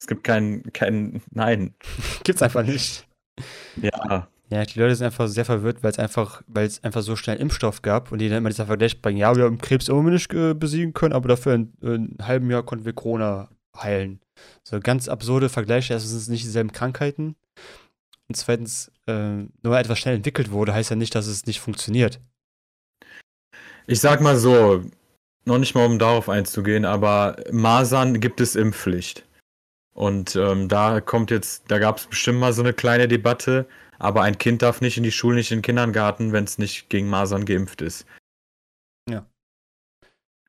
es gibt kein, kein, nein. Gibt's einfach nicht. Ja. Ja, die Leute sind einfach sehr verwirrt, weil es einfach, weil es einfach so schnell Impfstoff gab und die dann immer dieser Vergleich bringen, ja, wir haben Krebs immer nicht äh, besiegen können, aber dafür in, in, einem halben Jahr konnten wir Corona heilen. So ganz absurde Vergleiche, erstens sind es nicht dieselben Krankheiten und zweitens, äh, nur weil etwas schnell entwickelt wurde, heißt ja nicht, dass es nicht funktioniert. Ich sag mal so, noch nicht mal um darauf einzugehen, aber Masern gibt es Impfpflicht. Und ähm, da kommt jetzt, da gab es bestimmt mal so eine kleine Debatte, aber ein Kind darf nicht in die Schule, nicht in den Kindergarten, wenn es nicht gegen Masern geimpft ist. Ja.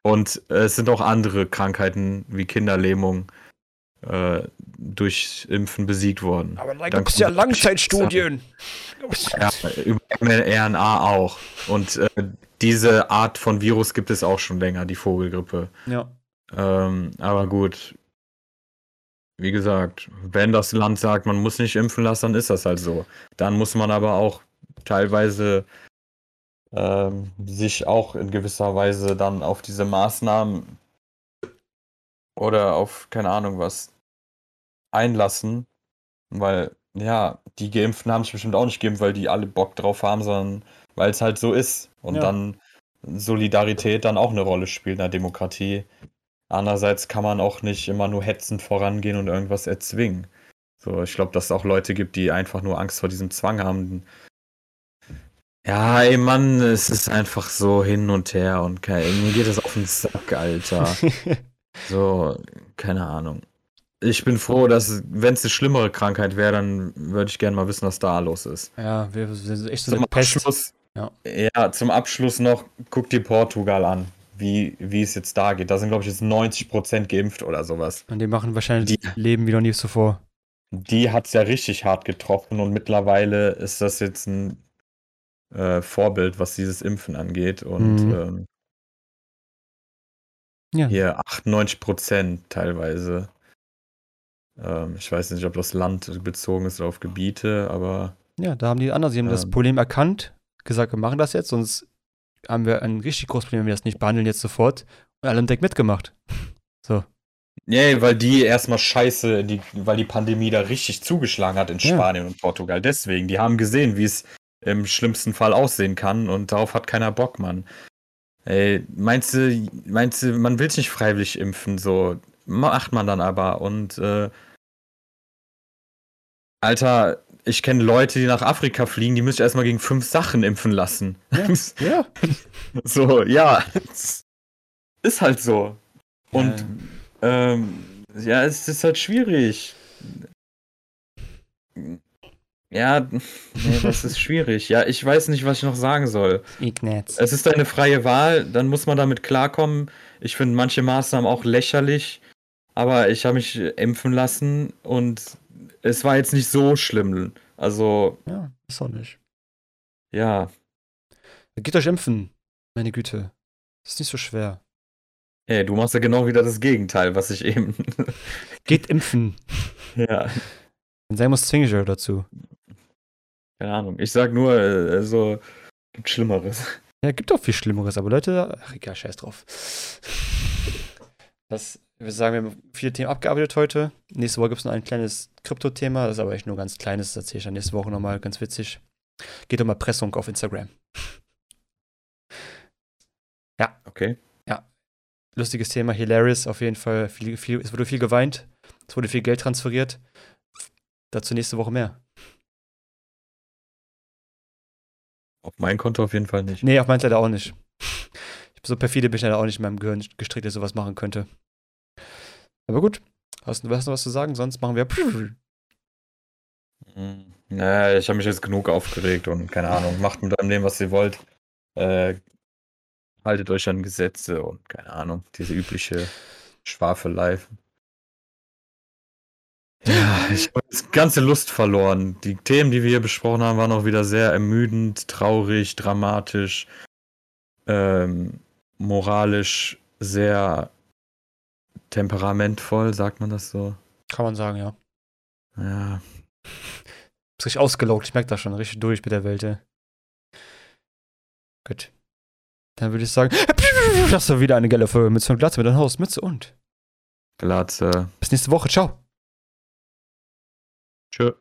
Und äh, es sind auch andere Krankheiten wie Kinderlähmung äh, durch Impfen besiegt worden. Aber da gibt es ja Langzeitstudien. Ja, über mRNA auch. Und äh, diese Art von Virus gibt es auch schon länger, die Vogelgrippe. Ja. Ähm, aber gut, wie gesagt, wenn das Land sagt, man muss nicht impfen lassen, dann ist das halt so. Dann muss man aber auch teilweise ähm, sich auch in gewisser Weise dann auf diese Maßnahmen oder auf keine Ahnung was einlassen, weil ja, die Geimpften haben sich bestimmt auch nicht geimpft, weil die alle Bock drauf haben, sondern weil es halt so ist und ja. dann Solidarität dann auch eine Rolle spielt in der Demokratie. Andererseits kann man auch nicht immer nur hetzend vorangehen und irgendwas erzwingen. So, ich glaube, dass es auch Leute gibt, die einfach nur Angst vor diesem Zwang haben. Ja, ey Mann, es ist einfach so hin und her und kein, mir geht das auf den Sack, Alter. so, keine Ahnung. Ich bin froh, dass, wenn es eine schlimmere Krankheit wäre, dann würde ich gerne mal wissen, was da los ist. Ja, wir sind echt so zum Abschluss, ja. ja, zum Abschluss noch, guck dir Portugal an wie, wie es jetzt da geht. Da sind, glaube ich, jetzt 90% geimpft oder sowas. Und die machen wahrscheinlich die, Leben wie noch nie zuvor. Die hat es ja richtig hart getroffen und mittlerweile ist das jetzt ein äh, Vorbild, was dieses Impfen angeht. Und mhm. ähm, ja. hier 98% teilweise. Ähm, ich weiß nicht, ob das Land bezogen ist oder auf Gebiete, aber. Ja, da haben die anderen, sie haben ähm, das Problem erkannt, gesagt, wir machen das jetzt, sonst haben wir ein richtig großes Problem, wenn wir das nicht behandeln jetzt sofort. Und alle im Deck mitgemacht. So. Nee, weil die erstmal scheiße, die, weil die Pandemie da richtig zugeschlagen hat in Spanien ja. und Portugal. Deswegen, die haben gesehen, wie es im schlimmsten Fall aussehen kann und darauf hat keiner Bock, Mann. Ey, meinst du, meinst du, man will sich nicht freiwillig impfen, so macht man dann aber und äh, Alter, ich kenne Leute, die nach Afrika fliegen, die müssen erstmal gegen fünf Sachen impfen lassen. Ja. ja. So, ja. Ist halt so. Und ja, ähm, ja es ist halt schwierig. Ja, nee, das ist schwierig. Ja, ich weiß nicht, was ich noch sagen soll. Ignaz. Es ist eine freie Wahl, dann muss man damit klarkommen. Ich finde manche Maßnahmen auch lächerlich, aber ich habe mich impfen lassen und es war jetzt nicht so schlimm. Also. Ja, ist auch nicht. Ja. Geht euch impfen. Meine Güte. ist nicht so schwer. Hey, du machst ja genau wieder das Gegenteil, was ich eben. Geht impfen. Ja. Muss, zwinge ich euch dazu. Keine Ahnung. Ich sag nur, also, gibt Schlimmeres. Ja, gibt auch viel Schlimmeres, aber Leute, ach egal, scheiß drauf. Das ich würde sagen, wir haben viele Themen abgearbeitet heute. Nächste Woche gibt es noch ein kleines Krypto-Thema, das ist aber echt nur ganz kleines, das erzähle ich dann nächste Woche nochmal, ganz witzig. Geht um Erpressung auf Instagram. Ja. Okay. Ja. Lustiges Thema, hilarious, auf jeden Fall. Viel, viel, es wurde viel geweint, es wurde viel Geld transferiert. Dazu nächste Woche mehr. Auf mein Konto auf jeden Fall nicht. Nee, auf mein leider auch nicht. Ich bin so perfide bin ich leider auch nicht in meinem Gehirn gestrickt, dass sowas machen könnte. Aber gut, hast du, hast du was zu sagen? Sonst machen wir. Naja, ich habe mich jetzt genug aufgeregt und keine Ahnung, macht mit eurem Leben, was ihr wollt. Äh, haltet euch an Gesetze und keine Ahnung, diese übliche Schwafelei. Ja, ich habe das ganze Lust verloren. Die Themen, die wir hier besprochen haben, waren auch wieder sehr ermüdend, traurig, dramatisch, ähm, moralisch sehr temperamentvoll, sagt man das so? Kann man sagen, ja. Ja. Ist richtig ausgelaugt, ich merke das schon, richtig durch mit der Welt, ey. Gut. Dann würde ich sagen, das war wieder eine geile Folge mit so einer Glatze, mit einem Haus, Mütze und. Glatze. Bis nächste Woche, ciao. Tschö.